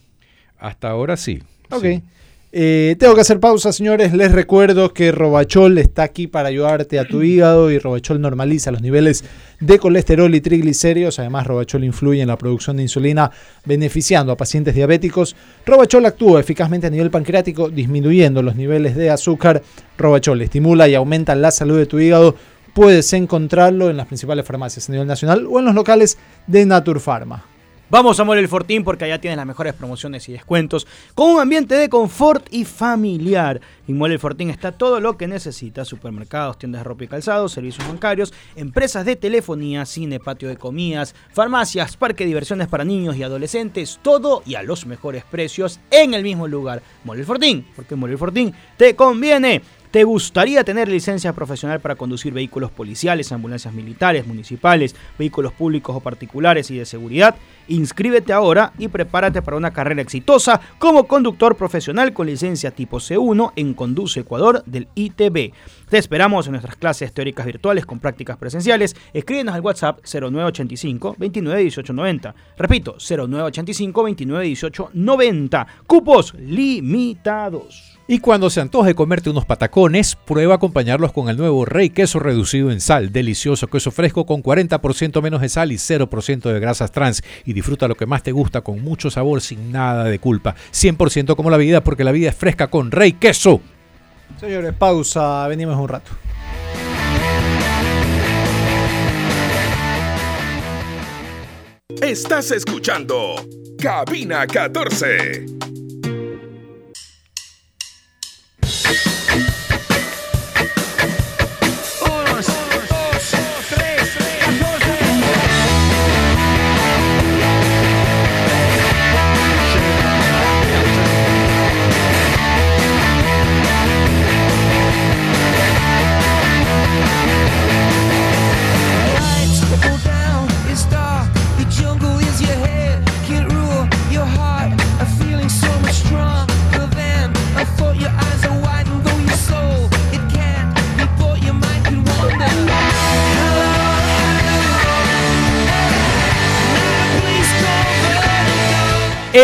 Hasta ahora sí. Ok. sí. Eh, tengo que hacer pausa, señores. Les recuerdo que Robachol está aquí para ayudarte a tu hígado y Robachol normaliza los niveles de colesterol y triglicéridos. Además, Robachol influye en la producción de insulina, beneficiando a pacientes diabéticos. Robachol actúa eficazmente a nivel pancreático, disminuyendo los niveles de azúcar. Robachol estimula y aumenta la salud de tu hígado. Puedes encontrarlo en las principales farmacias a nivel nacional o en los locales de Naturpharma. Vamos a Mole Fortín porque allá tienes las mejores promociones y descuentos con un ambiente de confort y familiar. En Mole el Fortín está todo lo que necesitas: supermercados, tiendas de ropa y calzado, servicios bancarios, empresas de telefonía, cine, patio de comidas, farmacias, parque de diversiones para niños y adolescentes, todo y a los mejores precios en el mismo lugar. Mole Fortín, porque Mole Fortín te conviene. ¿Te gustaría tener licencia profesional para conducir vehículos policiales, ambulancias militares, municipales, vehículos públicos o particulares y de seguridad? Inscríbete ahora y prepárate para una carrera exitosa como conductor profesional con licencia tipo C1 en Conduce Ecuador del ITB. Te esperamos en nuestras clases teóricas virtuales con prácticas presenciales. Escríbenos al WhatsApp 0985 29 18 90. Repito, 0985 29 18 90. Cupos limitados. Y cuando se antoje comerte unos patacones, prueba acompañarlos con el nuevo Rey Queso reducido en sal. Delicioso queso fresco con 40% menos de sal y 0% de grasas trans. Y disfruta lo que más te gusta con mucho sabor sin nada de culpa. 100% como la vida porque la vida es fresca con Rey Queso. Señores, pausa. Venimos un rato. Estás escuchando Cabina 14.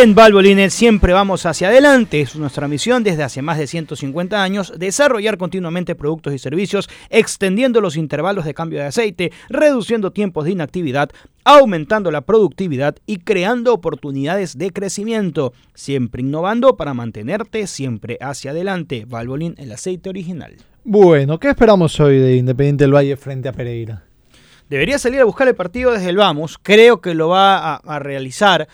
En Valvoline siempre vamos hacia adelante. Es nuestra misión desde hace más de 150 años desarrollar continuamente productos y servicios, extendiendo los intervalos de cambio de aceite, reduciendo tiempos de inactividad, aumentando la productividad y creando oportunidades de crecimiento, siempre innovando para mantenerte siempre hacia adelante. Valvoline, el aceite original. Bueno, ¿qué esperamos hoy de Independiente del Valle frente a Pereira? Debería salir a buscar el partido desde el Vamos. Creo que lo va a, a realizar.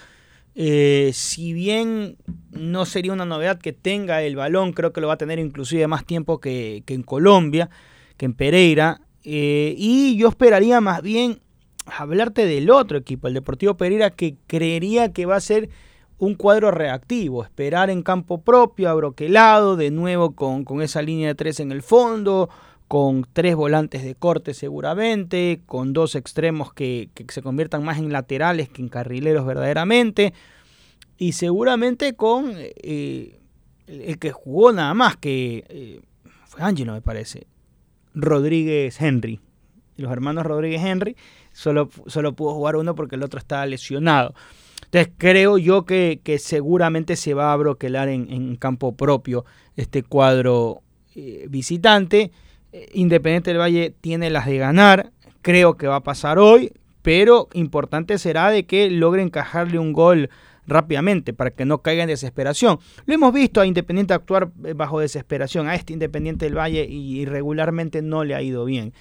Eh, si bien no sería una novedad que tenga el balón, creo que lo va a tener inclusive más tiempo que, en Colombia, que en Pereira. Eh, y yo esperaría más bien hablarte del otro equipo, el Deportivo Pereira, que creería que va a ser un cuadro reactivo, esperar en campo propio, abroquelado, de nuevo con, con esa línea de tres en el fondo, con tres volantes de corte seguramente, con dos extremos que, que, se conviertan más en laterales que en carrileros verdaderamente, y seguramente con eh, el que jugó nada más, que eh, fue Ángelo me parece, Rodríguez Henry. Los hermanos Rodríguez Henry solo, solo pudo jugar uno porque el otro estaba lesionado. Entonces creo yo que, que seguramente se va a broquelar en, campo propio este cuadro eh, visitante. Independiente del Valle tiene las de ganar, creo que va a pasar hoy, pero importante será de que logre encajarle un gol rápidamente para que no caiga en desesperación. Lo hemos visto a Independiente actuar bajo desesperación, a este Independiente del Valle y regularmente no le ha ido bien,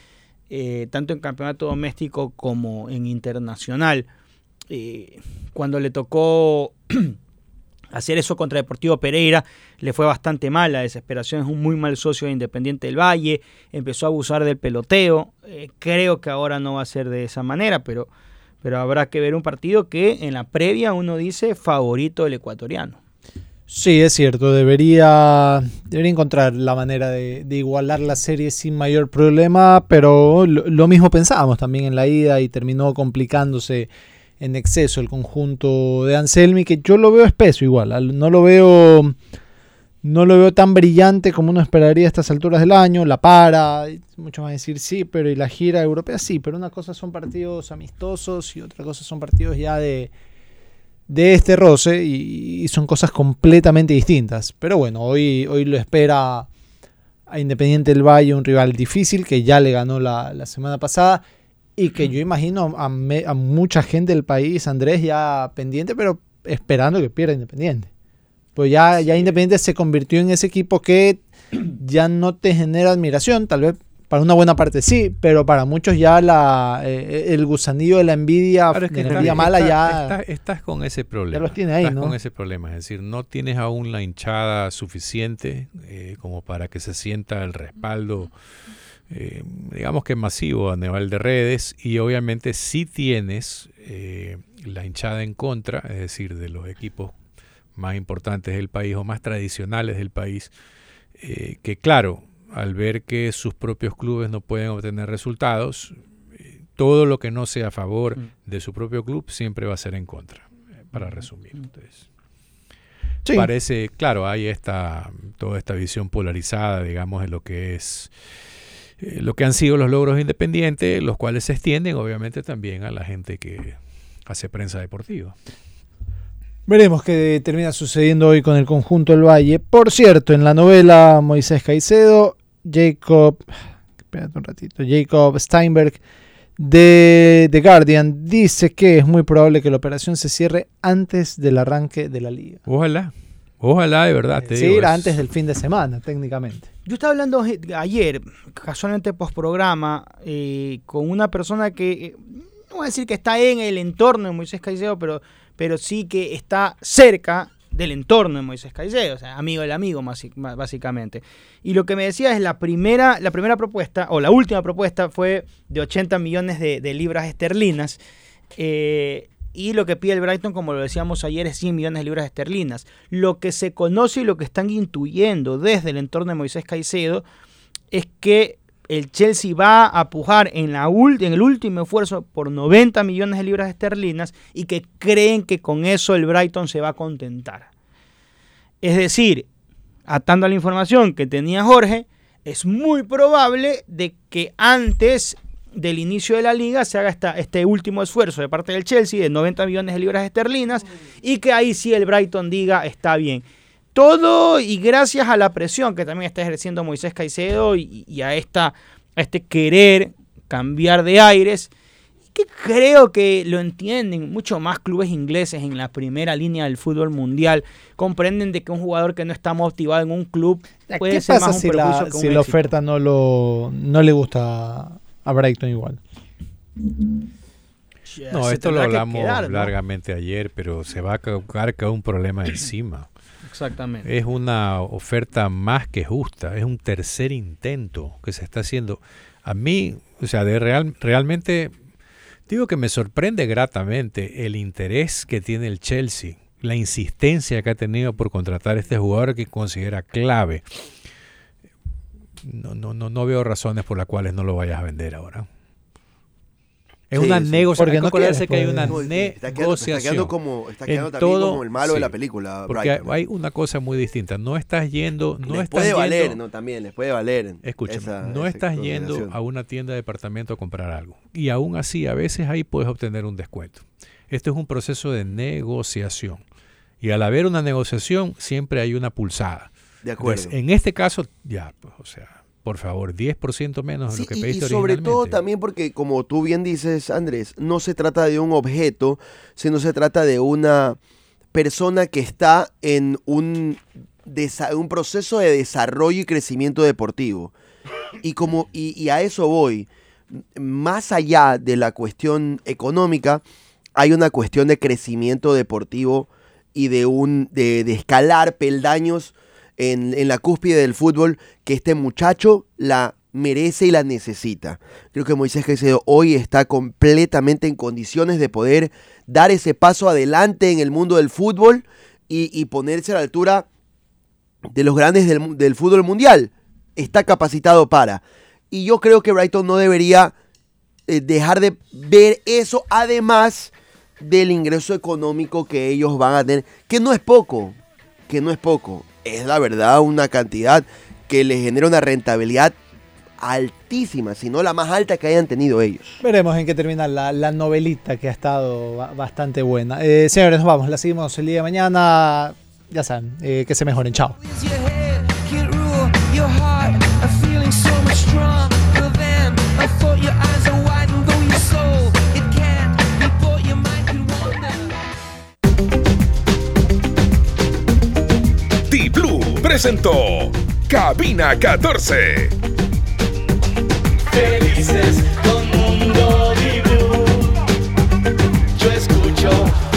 eh, tanto en campeonato doméstico como en internacional. Eh, cuando le tocó hacer eso contra Deportivo Pereira le fue bastante mal, la desesperación es un muy mal socio de Independiente del Valle, empezó a abusar del peloteo, eh, creo que ahora no va a ser de esa manera, pero, pero habrá que ver un partido que en la previa uno dice favorito del ecuatoriano. Sí, es cierto, debería, debería encontrar la manera de, igualar la serie sin mayor problema, pero lo, lo mismo pensábamos también en la ida y terminó complicándose en exceso el conjunto de Anselmi, que yo lo veo espeso igual, no lo veo no lo veo tan brillante como uno esperaría a estas alturas del año, la para, muchos van a decir sí, pero y la gira europea sí, pero una cosa son partidos amistosos y otra cosa son partidos ya de, de este roce y, y son cosas completamente distintas. Pero bueno, hoy, hoy lo espera a Independiente del Valle, un rival difícil que ya le ganó la, la semana pasada y que yo imagino a, me, a, mucha gente del país, Andrés, ya pendiente, pero esperando que pierda Independiente. Pues ya, ya Independiente se convirtió en ese equipo que ya no te genera admiración, tal vez para una buena parte sí, pero para muchos ya la, eh, el gusanillo de la envidia, Claro, es que de la está- envidia mala está- ya... está- estás con ese problema. Ya los tiene ahí, Estás ¿no? con ese problema. Es decir, no tienes aún la hinchada suficiente eh, como para que se sienta el respaldo, eh, digamos que masivo a nivel de redes. Y obviamente sí tienes eh, la hinchada en contra, es decir, de los equipos más importantes del país o más tradicionales del país, eh, que claro, al ver que sus propios clubes no pueden obtener resultados, todo lo que no sea a favor Mm. de su propio club siempre va a ser en contra, para resumir. Entonces, Sí. parece, claro, hay esta, toda esta visión polarizada, digamos, de lo que es eh, lo que han sido los logros independientes, los cuales se extienden obviamente también a la gente que hace prensa deportiva. Veremos qué termina sucediendo hoy con el conjunto del Valle. Por cierto, en la novela Moisés Caicedo, Jacob, espérate un ratito, Jacob Steinberg de The Guardian dice que es muy probable que la operación se cierre antes del arranque de la liga. Ojalá, ojalá de verdad. Te Sí, digo, era es- antes del fin de semana, técnicamente. Yo estaba hablando eh, ayer, casualmente post programa, eh, con una persona que, eh, no voy a decir que está en el entorno de Moisés Caicedo, pero, pero sí que está cerca del entorno de Moisés Caicedo, o sea, amigo del amigo, básicamente. Y lo que me decía es la primera, la primera propuesta, o la última propuesta, fue de 80 millones de, libras esterlinas. Y lo que pide el Brighton, como lo decíamos ayer, es 100 millones de libras esterlinas. Lo que se conoce y lo que están intuyendo desde el entorno de Moisés Caicedo es que el Chelsea va a pujar en, en el último esfuerzo por 90 millones de libras esterlinas y que creen que con eso el Brighton se va a contentar. Es decir, atando a la información que tenía Jorge, es muy probable de que antes del inicio de la liga se haga esta, este último esfuerzo de parte del Chelsea de 90 millones de libras esterlinas y que ahí sí el Brighton diga está bien. Todo y gracias a la presión que también está ejerciendo Moisés Caicedo y, y a, esta, a este querer cambiar de aires, que creo que lo entienden mucho más clubes ingleses en la primera línea del fútbol mundial. Comprenden de que un jugador que no está motivado en un club puede ¿Qué ser pasa más un si, la, que un si la oferta no, lo, no le gusta a Brighton igual? No, esto lo que hablamos largamente ayer, pero se va a cargar un problema encima. Exactamente. Es una oferta más que justa, es un tercer intento que se está haciendo. A mí, o sea, de real, realmente digo que me sorprende gratamente el interés que tiene el Chelsea, la insistencia que ha tenido por contratar a este jugador que considera clave. No, no, no, no veo razones por las cuales no lo vayas a vender ahora. Es Sí, una sí. negociación. Porque no quieres, que hay una No, está quedando, está negociación. quedando como, está en quedando también todo- como el malo de la película. Porque Brighton. hay una cosa muy distinta. No estás yendo, no les estás puede yendo, valer, no, también, les puede valer. Escúchame, esa- no esa estás yendo a una tienda de departamento a comprar algo. Y aún así, a veces ahí puedes obtener un descuento. Esto es un proceso de negociación. Y al haber una negociación, siempre hay una pulsada. De acuerdo. Entonces, en este caso, ya, pues, o sea, por favor, 10% menos de lo que y- y, pediste sobre todo también porque, como tú bien dices, Andrés, no se trata de un objeto, sino se trata de una persona que está en un, desa- un proceso de desarrollo y crecimiento deportivo. Y, como, y, y a eso voy. Más allá de la cuestión económica, hay una cuestión de crecimiento deportivo y de, un, de, de escalar peldaños en, la cúspide del fútbol que este muchacho la merece y la necesita. Creo que Moisés Caicedo hoy está completamente en condiciones de poder dar ese paso adelante en el mundo del fútbol y, ponerse a la altura de los grandes del fútbol mundial. Está capacitado para. Y yo creo que Brighton no debería eh, dejar de ver eso, además del ingreso económico que ellos van a tener, que no es poco, que no es poco, es la verdad una cantidad que les genera una rentabilidad altísima, si no la más alta que hayan tenido ellos. Veremos en qué termina la, la novelita que ha estado ba- bastante buena. Eh, señores, nos vamos. La seguimos el día de mañana. Ya saben, eh, que se mejoren. Chao. presentó Cabina 14. Felices con Mundo Dibu. Yo escucho.